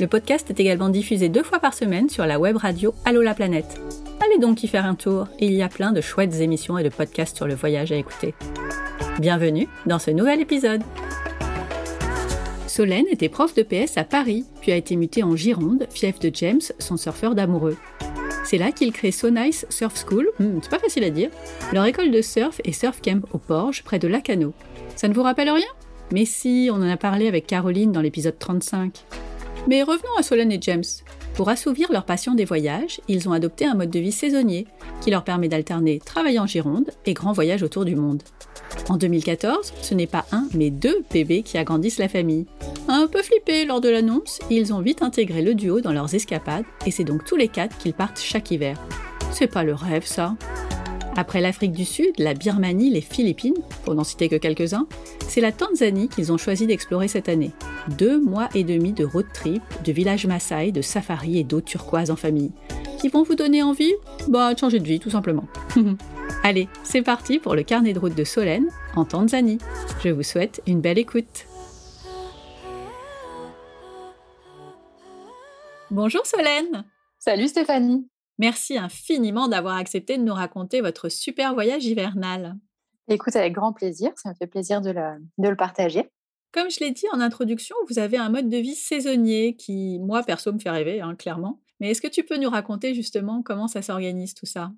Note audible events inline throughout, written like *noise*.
le podcast est également diffusé deux fois par semaine sur la web radio Allo la planète. Allez donc y faire un tour, il y a plein de chouettes émissions et de podcasts sur le voyage à écouter. Bienvenue dans ce nouvel épisode. Solène était prof de PS à Paris, puis a été mutée en Gironde, fief de James, son surfeur d'amoureux. C'est là qu'il crée So Nice Surf School, hmm, c'est pas facile à dire, leur école de surf et surf camp au Porge, près de Lacano. Ça ne vous rappelle rien? Mais si, on en a parlé avec Caroline dans l'épisode 35. Mais revenons à Solène et James. Pour assouvir leur passion des voyages, ils ont adopté un mode de vie saisonnier qui leur permet d'alterner travail en Gironde et grands voyages autour du monde. En 2014, ce n'est pas un, mais deux bébés qui agrandissent la famille. Un peu flippés lors de l'annonce, ils ont vite intégré le duo dans leurs escapades et c'est donc tous les quatre qu'ils partent chaque hiver. C'est pas le rêve, ça? Après l'Afrique du Sud, la Birmanie, les Philippines, pour n'en citer que quelques-uns, c'est la Tanzanie qu'ils ont choisi d'explorer cette année. Deux mois et demi de road trip, de village Maasai, de safari et d'eau turquoise en famille, qui vont vous donner envie? Bah, de changer de vie, tout simplement. *laughs* Allez, c'est parti pour le carnet de route de Solène en Tanzanie. Je vous souhaite une belle écoute. Bonjour Solène Salut Stéphanie Merci infiniment d'avoir accepté de nous raconter votre super voyage hivernal. Écoute, avec grand plaisir, ça me fait plaisir de le, partager. Comme je l'ai dit en introduction, vous avez un mode de vie saisonnier qui, moi, perso, me fait rêver, hein, clairement. Mais est-ce que tu peux nous raconter justement comment ça s'organise tout ça?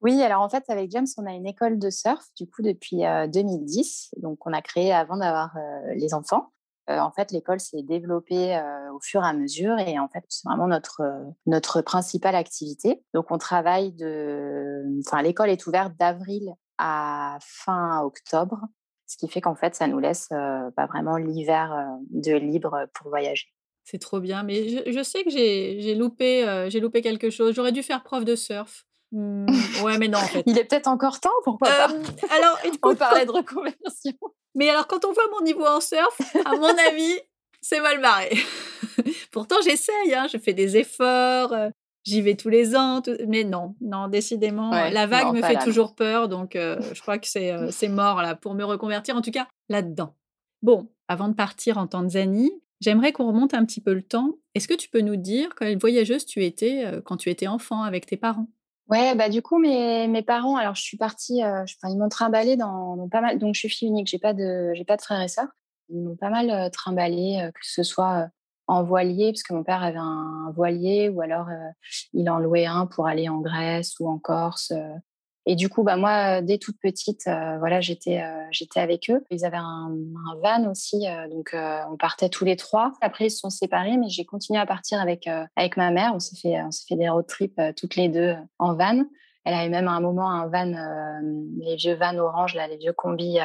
Oui, alors en fait, avec James, on a une école de surf, du coup, depuis 2010. Euh, Donc, on a créé avant d'avoir euh, les enfants. Euh, en fait, l'école s'est développée euh, au fur et à mesure et en fait, c'est vraiment notre, euh, notre principale activité. Donc, on travaille de. Enfin, l'école est ouverte d'avril à fin octobre, ce qui fait qu'en fait, ça nous laisse pas vraiment l'hiver de libre pour voyager. C'est trop bien, mais je, sais que j'ai loupé, j'ai loupé quelque chose. J'aurais dû faire prof de surf. Mmh, ouais, mais non, en fait. *laughs* Il est peut-être encore temps, pourquoi pas Alors, *laughs* on parlait de reconversion. Mais alors, quand on voit mon niveau en surf, à mon *laughs* avis, c'est mal barré. Pourtant, j'essaye, hein, je fais des efforts, euh, j'y vais tous les ans, mais non, non, décidément, la vague me fait toujours peur, donc euh, je crois que euh, c'est mort là pour me reconvertir, en tout cas là-dedans. Bon, avant de partir en Tanzanie, j'aimerais qu'on remonte un petit peu le temps. Est-ce que tu peux nous dire quelle voyageuse tu étais quand tu étais enfant avec tes parents? Ouais, bah du coup mes, mes parents, alors je suis partie, euh, ils m'ont trimballé dans, pas mal, donc je suis fille unique, j'ai pas de, j'ai pas de frères et sœurs. Ils m'ont pas mal euh, trimballé, euh, que ce soit en voilier, parce que mon père avait un, voilier, ou alors il en louait un pour aller en Grèce ou en Corse. Et du coup, bah moi, dès toute petite, voilà, j'étais j'étais avec eux. Ils avaient un, van aussi, donc on partait tous les trois. Après, ils se sont séparés, mais j'ai continué à partir avec avec ma mère. On s'est fait on s'est fait des road trips toutes les deux en van. Elle avait même à un moment un van, les vieux vans orange, là, les vieux combis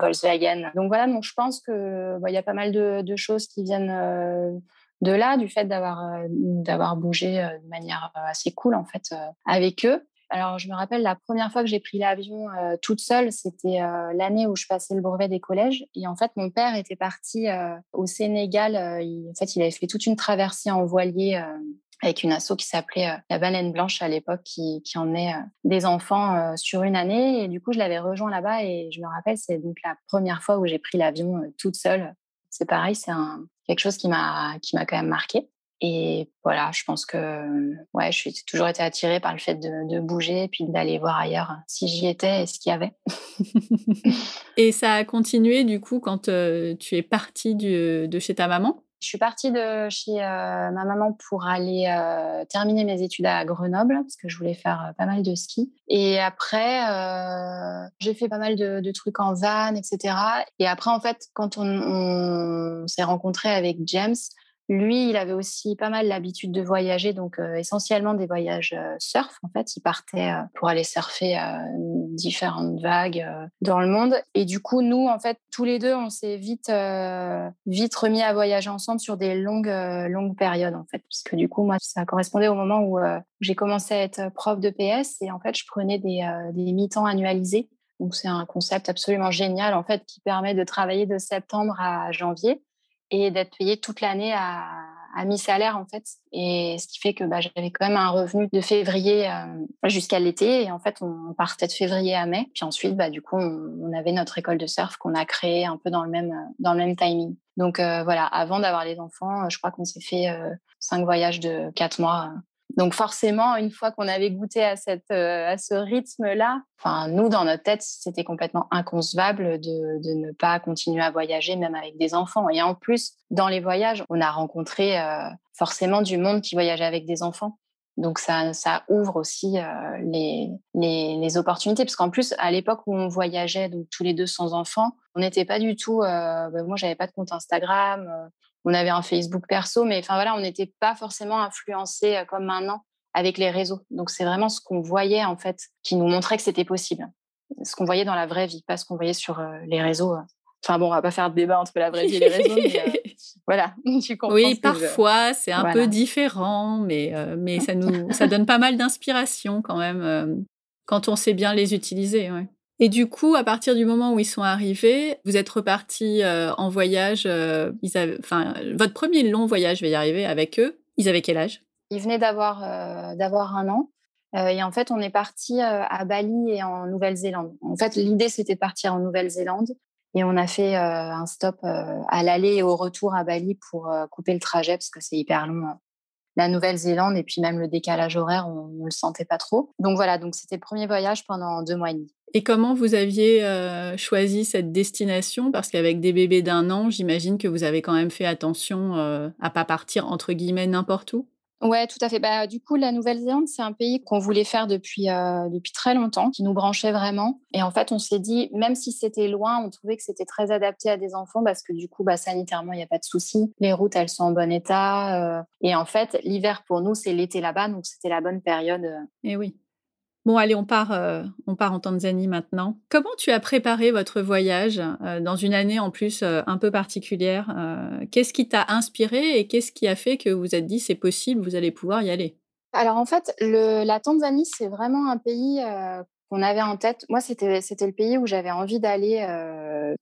Volkswagen. Donc voilà, donc je pense que bah, il y a pas mal de, de choses qui viennent de là, du fait d'avoir d'avoir bougé de manière assez cool en fait avec eux. Alors, je me rappelle la première fois que j'ai pris l'avion euh, toute seule, c'était euh, l'année où je passais le brevet des collèges. Et en fait, mon père était parti euh, au Sénégal. en fait, il avait fait toute une traversée en voilier avec une asso qui s'appelait la Baleine Blanche à l'époque, qui, qui emmenait des enfants sur une année. Et du coup, je l'avais rejoint là-bas. Et je me rappelle, c'est donc la première fois où j'ai pris l'avion toute seule. C'est pareil, c'est quelque chose qui m'a qui m'a quand même marqué. Et voilà, je pense que ouais, je suis toujours été attirée par le fait de, bouger et puis d'aller voir ailleurs hein, si j'y étais et ce qu'il y avait. *laughs* et ça a continué du coup quand tu es partie de chez ta maman? Je suis partie de chez ma maman pour aller terminer mes études à Grenoble parce que je voulais faire pas mal de ski. Et après, j'ai fait pas mal de, trucs en van, etc. Et après, en fait, quand on s'est rencontré avec James, lui, il avait aussi pas mal l'habitude de voyager, donc euh, essentiellement des voyages euh, surf. En fait, il partait euh, pour aller surfer différentes vagues dans le monde. Et du coup, nous, en fait, tous les deux, on s'est vite, vite remis à voyager ensemble sur des longues, longues périodes, en fait, puisque du coup, moi, ça correspondait au moment où j'ai commencé à être prof de PS et en fait, je prenais des, des mi-temps annualisés. Donc, c'est un concept absolument génial, en fait, qui permet de travailler de septembre à janvier et d'être payée toute l'année à, à mi-salaire en fait. Et ce qui fait que bah, j'avais quand même un revenu de février euh, jusqu'à l'été. Et en fait, on partait de février à mai. Puis ensuite, bah, du coup, on, avait notre école de surf qu'on a créée un peu dans le même, dans le même timing. Donc euh, voilà, avant d'avoir les enfants, je crois qu'on s'est fait euh, cinq voyages de quatre mois donc forcément, une fois qu'on avait goûté à, euh, ce rythme-là, nous dans notre tête, c'était complètement inconcevable de, ne pas continuer à voyager même avec des enfants. Et en plus, dans les voyages, on a rencontré euh, forcément du monde qui voyageait avec des enfants. Donc ça, ouvre aussi euh, les, les, opportunités parce qu'en plus à l'époque où on voyageait donc tous les deux sans enfants, on n'était pas du tout. Ben, moi j'avais pas de compte Instagram, on avait un Facebook perso, mais enfin voilà, on n'était pas forcément influencé euh, comme maintenant avec les réseaux. Donc c'est vraiment ce qu'on voyait en fait qui nous montrait que c'était possible. Ce qu'on voyait dans la vraie vie, pas ce qu'on voyait sur euh, les réseaux. Euh. Enfin bon, on va pas faire de débat entre la vraie vie et les réseaux, mais *laughs* voilà, *laughs* tu comprends. Oui, parfois c'est un peu différent, mais mais ça nous ça donne pas mal d'inspiration quand même quand on sait bien les utiliser. Ouais. Et du coup, à partir du moment où ils sont arrivés, vous êtes repartis euh, en voyage. Euh, enfin, votre premier long voyage, je vais y arriver avec eux. Ils avaient quel âge? Ils venaient d'avoir euh, d'avoir un an. et en fait, on est parti à Bali et en Nouvelle-Zélande. En fait, l'idée c'était de partir en Nouvelle-Zélande et on a fait un stop à l'aller et au retour à Bali pour couper le trajet parce que c'est hyper long la Nouvelle-Zélande et puis même le décalage horaire, on ne le sentait pas trop. Donc voilà, donc c'était le premier voyage pendant deux mois et demi. Et comment vous aviez euh, choisi cette destination? Parce qu'avec des bébés d'un an, j'imagine que vous avez quand même fait attention euh, à pas partir entre guillemets n'importe où. Ouais, tout à fait. Bah, du coup, la Nouvelle-Zélande, c'est un pays qu'on voulait faire depuis, euh, depuis très longtemps, qui nous branchait vraiment. Et en fait, on s'est dit, même si c'était loin, on trouvait que c'était très adapté à des enfants parce que du coup, bah, sanitairement, il n'y a pas de souci. Les routes, elles sont en bon état. Euh. et en fait, l'hiver pour nous, c'est l'été là-bas, donc c'était la bonne période. Euh. Et oui. Bon, allez, on part, euh, on part en Tanzanie maintenant. Comment tu as préparé votre voyage euh, dans une année en plus euh, un peu particulière Qu'est-ce qui t'a inspiré et qu'est-ce qui a fait que vous êtes dit c'est possible, vous allez pouvoir y aller? Alors en fait, la Tanzanie, c'est vraiment un pays qu'on avait en tête. Moi, c'était le pays où j'avais envie d'aller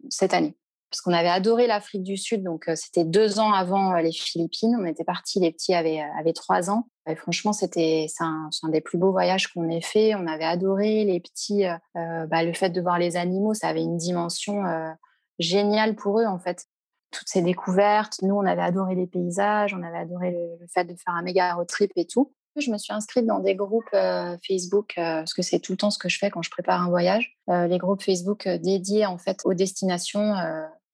cette année parce qu'on avait adoré l'Afrique du Sud. Donc, c'était deux ans avant les Philippines. On était partis, les petits avaient, avaient trois ans. Franchement, c'était un, des plus beaux voyages qu'on ait fait. On avait adoré les petits. bah, le fait de voir les animaux, ça avait une dimension géniale pour eux, en fait. Toutes ces découvertes. Nous, on avait adoré les paysages, on avait adoré le, fait de faire un méga road trip et tout. Je me suis inscrite dans des groupes Facebook parce que c'est tout le temps ce que je fais quand je prépare un voyage. les groupes Facebook dédiés en fait aux destinations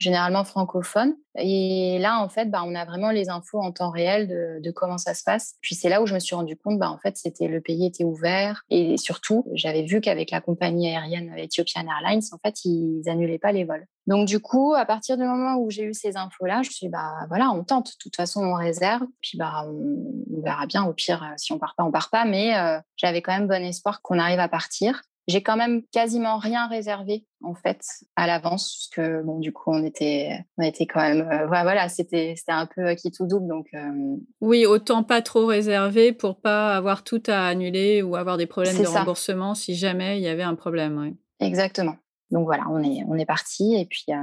généralement francophone. Et là, en fait, bah, on a vraiment les infos en temps réel de, comment ça se passe. Puis c'est là où je me suis rendu compte, bah, en fait, c'était le pays était ouvert. Et surtout, j'avais vu qu'avec la compagnie aérienne Ethiopian Airlines, en fait, ils annulaient pas les vols. Donc du coup, à partir du moment où j'ai eu ces infos-là, je me suis dit, bah voilà, on tente. De toute façon, on réserve. Puis bah, on, verra bien. Au pire, si on part pas, on part pas. Mais euh, j'avais quand même bon espoir qu'on arrive à partir. J'ai quand même quasiment rien réservé en fait à l'avance parce que bon du coup on était on était quand même euh, voilà c'était c'était un peu qui tout double donc euh, oui autant pas trop réservé pour pas avoir tout à annuler ou avoir des problèmes de remboursement si jamais il y avait un problème exactement. Donc voilà on est on est parti et puis euh,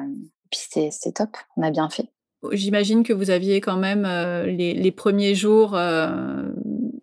puis c'est top on a bien fait. J'imagine que vous aviez quand même les, les, premiers jours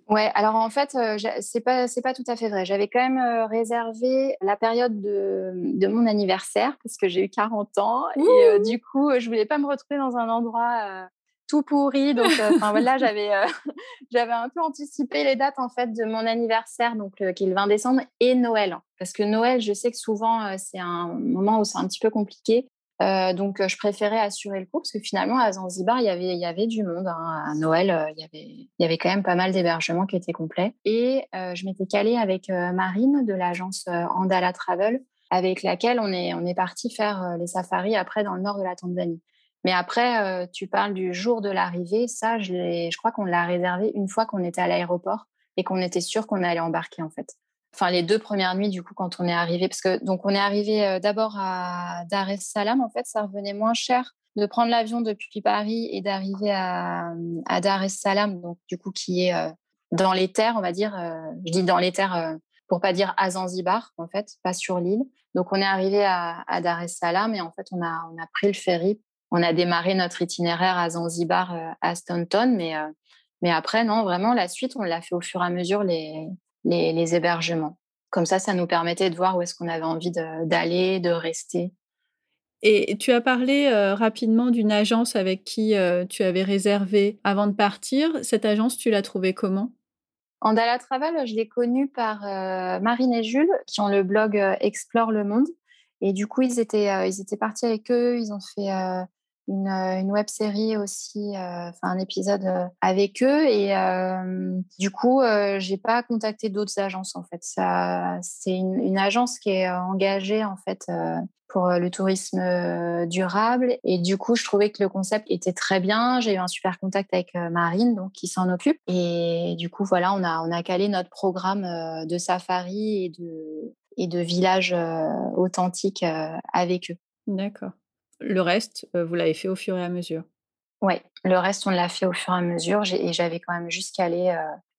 Ouais, alors en fait, c'est pas c'est pas tout à fait vrai. J'avais quand même réservé la période de, de mon anniversaire parce que j'ai eu 40 ans et euh, du coup, je voulais pas me retrouver dans un endroit tout pourri. Donc, enfin voilà, j'avais *laughs* j'avais un peu anticipé les dates en fait de mon anniversaire, donc qui est le 20 décembre, et Noël, parce que Noël, je sais que souvent c'est un moment où c'est un petit peu compliqué. Donc, je préférais assurer le coup parce que finalement, à Zanzibar, il y avait, il y avait du monde. Hein. À Noël, il, y avait, il y avait quand même pas mal d'hébergements qui étaient complets. Et je m'étais calée avec Marine de l'agence Andala Travel, avec laquelle on est, on est parti faire les safaris après dans le nord de la Tanzanie. Mais après, tu parles du jour de l'arrivée. Ça, je, je crois qu'on l'a réservé une fois qu'on était à l'aéroport et qu'on était sûr qu'on allait embarquer en fait enfin les deux premières nuits du coup quand on est arrivé parce que donc on est arrivé euh, d'abord à Dar es Salaam en fait ça revenait moins cher de prendre l'avion depuis Paris et d'arriver à, Dar es Salaam donc du coup qui est euh, dans les terres on va dire euh, je dis dans les terres pour pas dire à Zanzibar en fait pas sur l'île. Donc on est arrivé à, à, Dar es Salaam et en fait on a on a pris le ferry. On a démarré notre itinéraire à Zanzibar à Staunton mais mais après non vraiment la suite on l'a fait au fur et à mesure les les, hébergements. Comme ça, ça nous permettait de voir où est-ce qu'on avait envie d'aller, de, rester. Et tu as parlé euh, rapidement d'une agence avec qui euh, tu avais réservé avant de partir. Cette agence, tu l'as trouvée comment? Andala Travel, je l'ai connue par euh, Marine et Jules, qui ont le blog Explore le Monde. Et du coup, ils étaient, ils étaient partis avec eux. Ils ont fait une, euh, une web série aussi, euh, enfin un épisode euh, avec eux. Et du coup, j'ai pas contacté d'autres agences en fait. Ça, c'est une, une, agence qui est engagée en fait pour le tourisme durable. Et du coup, je trouvais que le concept était très bien. J'ai eu un super contact avec Marine, donc qui s'en occupe. Et du coup, voilà, on a on a calé notre programme de safari et de et de village authentique avec eux. D'accord. Le reste, vous l'avez fait au fur et à mesure? Oui, le reste, on l'a fait au fur et à mesure. Et j'avais quand même juste calé,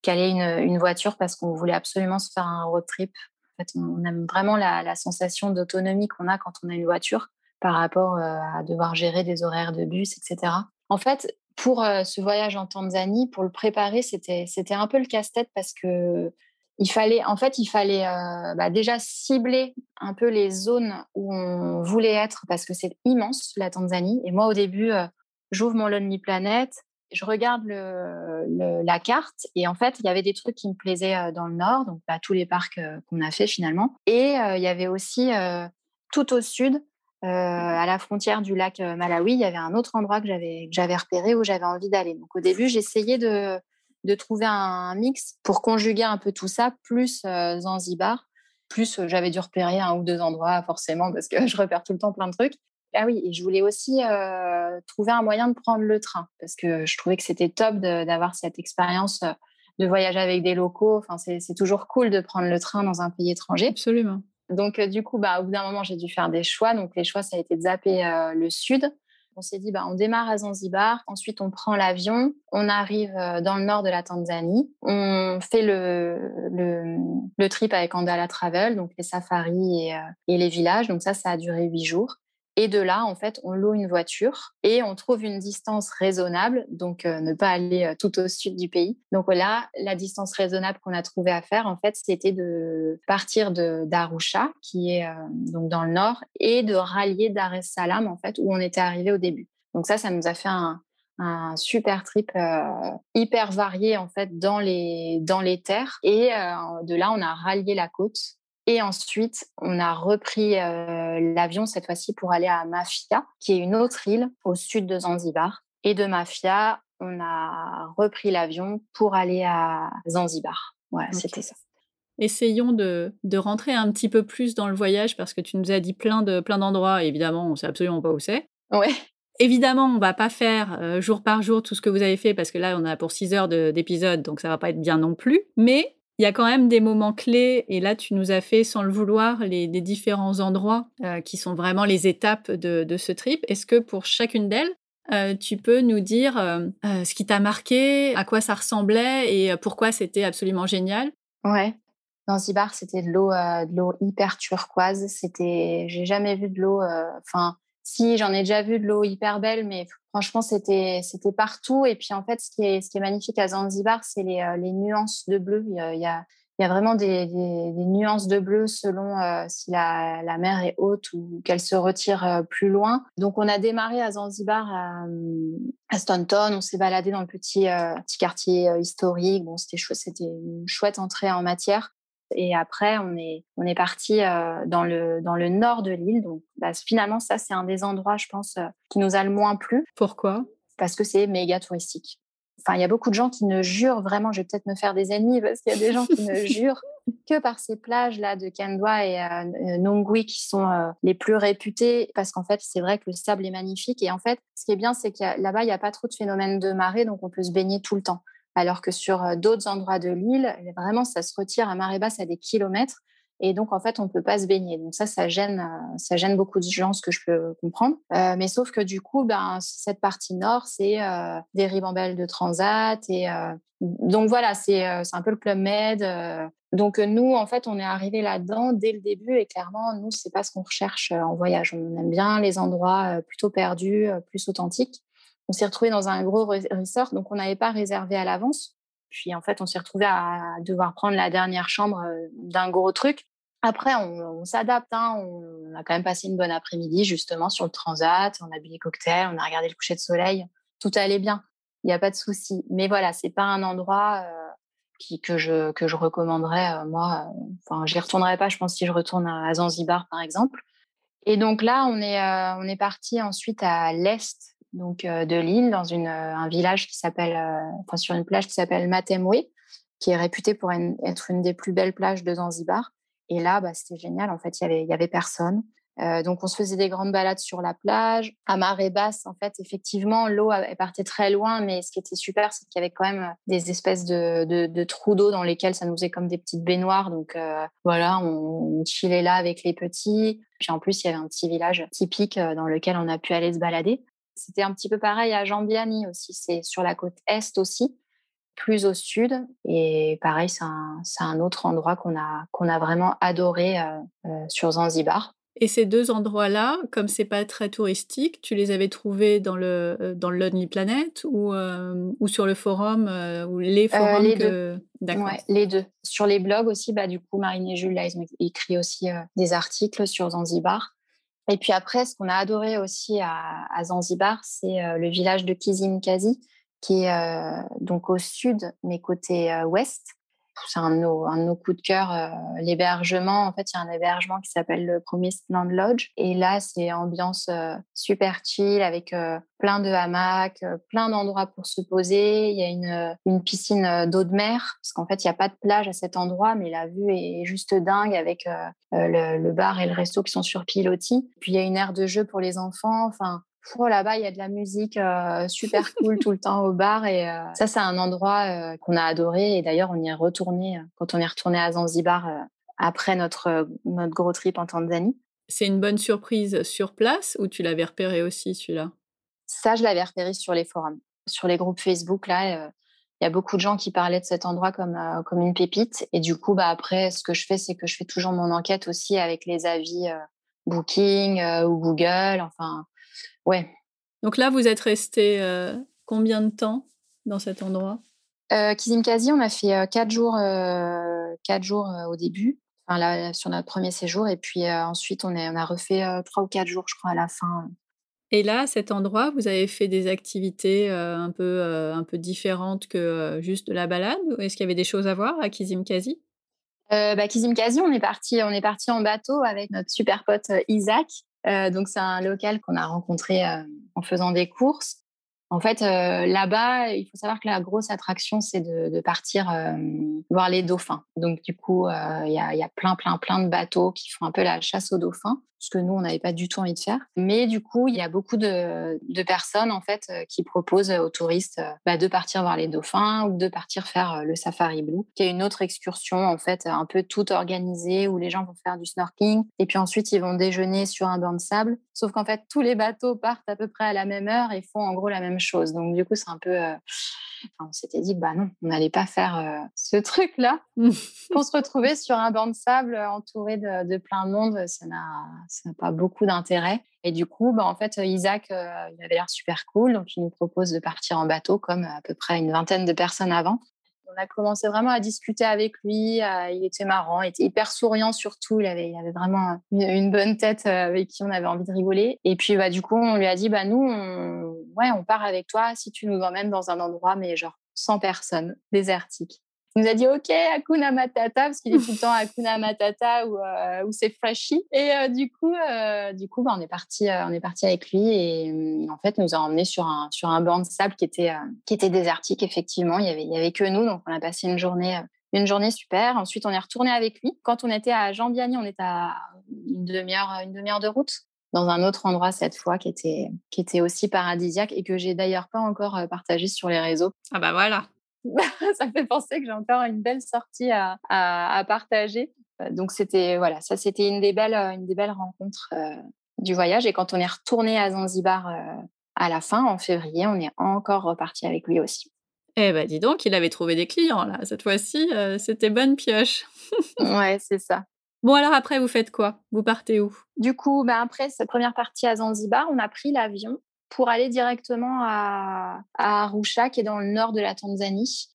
euh, une, voiture parce qu'on voulait absolument se faire un road trip. En fait, on aime vraiment la, sensation d'autonomie qu'on a quand on a une voiture par rapport à devoir gérer des horaires de bus, etc. En fait, pour ce voyage en Tanzanie, pour le préparer, c'était un peu le casse-tête parce que il fallait, en fait, il fallait euh, bah, déjà cibler un peu les zones où on voulait être parce que c'est immense la Tanzanie. Et moi, au début, euh, j'ouvre mon Lonely Planet, je regarde la carte et en fait, il y avait des trucs qui me plaisaient euh, dans le nord, donc bah, tous les parcs qu'on a fait finalement. Et il y avait aussi tout au sud, à la frontière du lac Malawi, il y avait un autre endroit que j'avais repéré où j'avais envie d'aller. Donc au début, j'essayais de de trouver un mix pour conjuguer un peu tout ça, plus euh, Zanzibar, plus euh, j'avais dû repérer un ou deux endroits forcément parce que *laughs* je repère tout le temps plein de trucs. Ah oui, et je voulais aussi euh, trouver un moyen de prendre le train parce que je trouvais que c'était top d'avoir cette expérience de voyager avec des locaux. Enfin, c'est toujours cool de prendre le train dans un pays étranger. Absolument. Donc, du coup, bah, au bout d'un moment, j'ai dû faire des choix. Donc, les choix, ça a été de zapper le sud on s'est dit, bah, on démarre à Zanzibar, ensuite on prend l'avion, on arrive euh, dans le nord de la Tanzanie, on fait le, le, trip avec Andala Travel, donc les safaris et, euh, et les villages. Donc ça, ça a duré huit jours. Et de là, en fait, on loue une voiture et on trouve une distance raisonnable, donc euh, ne pas aller euh, tout au sud du pays. Donc là, la distance raisonnable qu'on a trouvé à faire, en fait, c'était de partir de d'Arusha, qui est euh, donc dans le nord, et de rallier Dar es Salaam, en fait, où on était arrivé au début. Donc ça, ça nous a fait un, super trip hyper varié en fait dans les dans les terres et de là on a rallié la côte et ensuite, on a repris euh, l'avion cette fois-ci pour aller à Mafia, qui est une autre île au sud de Zanzibar. Et de Mafia, on a repris l'avion pour aller à Zanzibar. Voilà, c'était ça. Essayons de, de, rentrer un petit peu plus dans le voyage parce que tu nous as dit plein de plein d'endroits. Évidemment, on sait absolument pas où c'est. Ouais. Évidemment, on va pas faire euh, jour par jour tout ce que vous avez fait parce que là, on a pour 6 heures d'épisode, donc ça va pas être bien non plus. Mais il y a quand même des moments clés, et là tu nous as fait sans le vouloir les, différents endroits euh, qui sont vraiment les étapes de, ce trip. Est-ce que pour chacune d'elles, euh, tu peux nous dire euh, ce qui t'a marqué, à quoi ça ressemblait et pourquoi c'était absolument génial? Ouais. Dans Zibar, c'était de l'eau, de l'eau hyper turquoise. C'était, j'ai jamais vu de l'eau. Enfin, si j'en ai déjà vu de l'eau hyper belle, mais franchement, c'était partout. Et puis en fait, ce qui est ce qui est magnifique à Zanzibar, c'est les, euh, les nuances de bleu. Il y a, il y a, vraiment des, nuances de bleu selon euh, si la, la, mer est haute ou qu'elle se retire euh, plus loin. Donc, on a démarré à Zanzibar, à, à Staunton. On s'est baladé dans le petit, petit quartier historique. Bon, c'était c'était une chouette entrée en matière. Et après, on est, on est parti dans, le, dans le nord de l'île. Donc, bah, finalement, ça, c'est un des endroits, je pense, qui nous a le moins plu. Pourquoi? Parce que c'est méga touristique. Enfin, il y a beaucoup de gens qui ne jurent vraiment, je vais peut-être me faire des ennemis parce qu'il y a des gens qui ne *laughs* jurent que par ces plages-là de Kendwa et euh, Nongui qui sont euh, les plus réputées parce qu'en fait, c'est vrai que le sable est magnifique. Et en fait, ce qui est bien, c'est que là-bas, il n'y a pas trop de phénomène de marée, donc on peut se baigner tout le temps. Alors que sur euh, d'autres endroits de l'île, vraiment, ça se retire à marée basse à des kilomètres. Et donc, en fait, on ne peut pas se baigner. Donc ça, ça gêne, euh, ça gêne beaucoup de gens, ce que je peux comprendre. Euh, mais sauf que du coup, ben, cette partie nord, c'est des ribambelles de transat. Et donc voilà, c'est un peu le Club Med. donc nous, en fait, on est arrivé là-dedans dès le début. Et clairement, nous, c'est pas ce qu'on recherche en voyage. On aime bien les endroits plutôt perdus, plus authentiques. On s'est retrouvé dans un gros resort, donc on n'avait pas réservé à l'avance. Puis en fait, on s'est retrouvé à devoir prendre la dernière chambre euh, d'un gros truc. Après, on, s'adapte. Hein. On a quand même passé une bonne après-midi justement sur le transat. On a bu des cocktails, on a regardé le coucher de soleil. Tout allait bien. Il n'y a pas de souci. Mais voilà, c'est pas un endroit euh, qui, que, je, que je recommanderais. Euh, moi, enfin, j'y retournerai pas, je pense, si je retourne à Zanzibar, par exemple. Et donc là, on est, on est parti ensuite à l'est donc euh, de l'île, dans euh, un village qui s'appelle, euh, enfin sur une plage qui s'appelle Matemwe, qui est réputée pour être une des plus belles plages de Zanzibar. Et là, bah, c'était génial. En fait, il y avait, y avait personne. donc, on se faisait des grandes balades sur la plage. À marée basse, en fait, effectivement, l'eau partait très loin, mais ce qui était super, c'est qu'il y avait quand même des espèces de, trous d'eau dans lesquels ça nous faisait comme des petites baignoires. Donc, voilà, on, on, chillait là avec les petits. Puis en plus, il y avait un petit village typique dans lequel on a pu aller se balader. C'était un petit peu pareil à Jambiani aussi. C'est sur la côte est aussi, plus au sud. Et pareil, c'est un, un, autre endroit qu'on a, qu'on a vraiment adoré euh, euh, sur Zanzibar. Et ces deux endroits-là, comme c'est pas très touristique, tu les avais trouvés dans le euh, dans le Lonely Planet ou ou sur le forum ou les forums les deux. Ouais, les deux. Sur les blogs aussi, bah du coup Marine et Jules là, ils ont écrit aussi des articles sur Zanzibar. Et puis après, ce qu'on a adoré aussi à, Zanzibar, c'est euh, le village de Kizimkazi, qui est euh, donc au sud, mais côté euh, ouest c'est un, de nos coups de cœur, euh, l'hébergement. En fait, il y a un hébergement qui s'appelle le Promised Land Lodge. Et là, c'est ambiance euh, super chill avec euh, plein de hamacs, plein d'endroits pour se poser. Il y a une, une piscine d'eau de mer, parce qu'en fait, il n'y a pas de plage à cet endroit, mais la vue est juste dingue avec le, le, bar et le resto qui sont sur pilotis. Puis, il y a une aire de jeu pour les enfants. Enfin, Oh, là-bas, il y a de la musique euh, super *laughs* cool tout le temps au bar. Et euh, ça, c'est un endroit euh, qu'on a adoré. Et d'ailleurs, on y est retourné quand on est retourné à Zanzibar après notre, notre gros trip en Tanzanie. C'est une bonne surprise sur place ou tu l'avais repéré aussi, celui-là? Ça, je l'avais repéré sur les forums. Sur les groupes Facebook, là, il y a beaucoup de gens qui parlaient de cet endroit comme, comme une pépite. Et du coup, bah, après, ce que je fais, c'est que je fais toujours mon enquête aussi avec les avis Booking ou Google. Enfin, Ouais. Donc là, vous êtes resté euh, combien de temps dans cet endroit? Euh, Kizimkazi, on a fait euh, quatre jours, quatre jours au début, enfin, là, sur notre premier séjour, et puis ensuite on, est, on a refait trois ou quatre jours, je crois, à la fin. Et là, à cet endroit, vous avez fait des activités un, peu, un peu différentes que juste de la balade? Est-ce qu'il y avait des choses à voir à Kizimkazi bah, Kizimkazi, on est parti, on est parti en bateau avec notre super pote Isaac. Euh, donc, c'est un local qu'on a rencontré euh, en faisant des courses. En fait, euh, là-bas, il faut savoir que la grosse attraction, c'est de, partir voir les dauphins. Donc, du coup, il y, a, plein, plein, plein de bateaux qui font un peu la chasse aux dauphins ce que nous, on n'avait pas du tout envie de faire. Mais du coup, il y a beaucoup de, personnes en fait euh, qui proposent aux touristes euh, bah, de partir voir les dauphins ou de partir faire euh, le safari blue, qui est une autre excursion en fait un peu toute organisée où les gens vont faire du snorkeling et puis ensuite ils vont déjeuner sur un banc de sable. Sauf qu'en fait, tous les bateaux partent à peu près à la même heure et font en gros la même chose. Donc du coup, c'est un peu on s'était dit, bah non, on n'allait pas faire euh, ce truc-là. *laughs* Pour se retrouver sur un banc de sable entouré de, plein de monde, ça n'a pas beaucoup d'intérêt. Et du coup, bah, en fait, Isaac, euh, il avait l'air super cool. Donc, il nous propose de partir en bateau, comme à peu près une vingtaine de personnes avant. On a commencé vraiment à discuter avec lui. Euh, il était marrant, il était hyper souriant surtout. Il avait, il avait vraiment une, bonne tête avec qui on avait envie de rigoler. Et puis, bah, du coup, on lui a dit, bah, nous, ouais, on part avec toi si tu nous emmènes dans un endroit, mais genre sans personne, désertique. Il nous a dit OK, Hakuna Matata, parce qu'il est tout le temps Hakuna Matata ou, euh, ou c'est Flashy. Et euh, du coup, euh, du coup bah, on, est parti, on est parti avec lui et en fait, nous a emmenés sur un, sur un banc de sable qui était, qui était désertique, effectivement. Il y, avait, avait que nous, donc on a passé une journée une journée super. Ensuite, on est retourné avec lui. Quand on était à Jambiani, on était à une demi-heure, une demi-heure de route dans un autre endroit cette fois qui était, qui était aussi paradisiaque et que j'ai d'ailleurs pas encore partagé sur les réseaux. Ah bah voilà. *laughs* ça fait penser que j'ai encore une belle sortie à, à, partager. Euh, donc c'était voilà, ça c'était une des belles, une des belles rencontres euh, du voyage. Et quand on est retourné à Zanzibar euh, à la fin, en février, on est encore reparti avec lui aussi. Eh ben dis donc, il avait trouvé des clients là. Cette fois-ci, c'était bonne pioche. *laughs* ouais, c'est ça. Bon alors après, vous faites quoi? Vous partez où? Du coup, ben après cette première partie à Zanzibar, on a pris l'avion pour aller directement à, à Arusha, qui est dans le nord de la Tanzanie.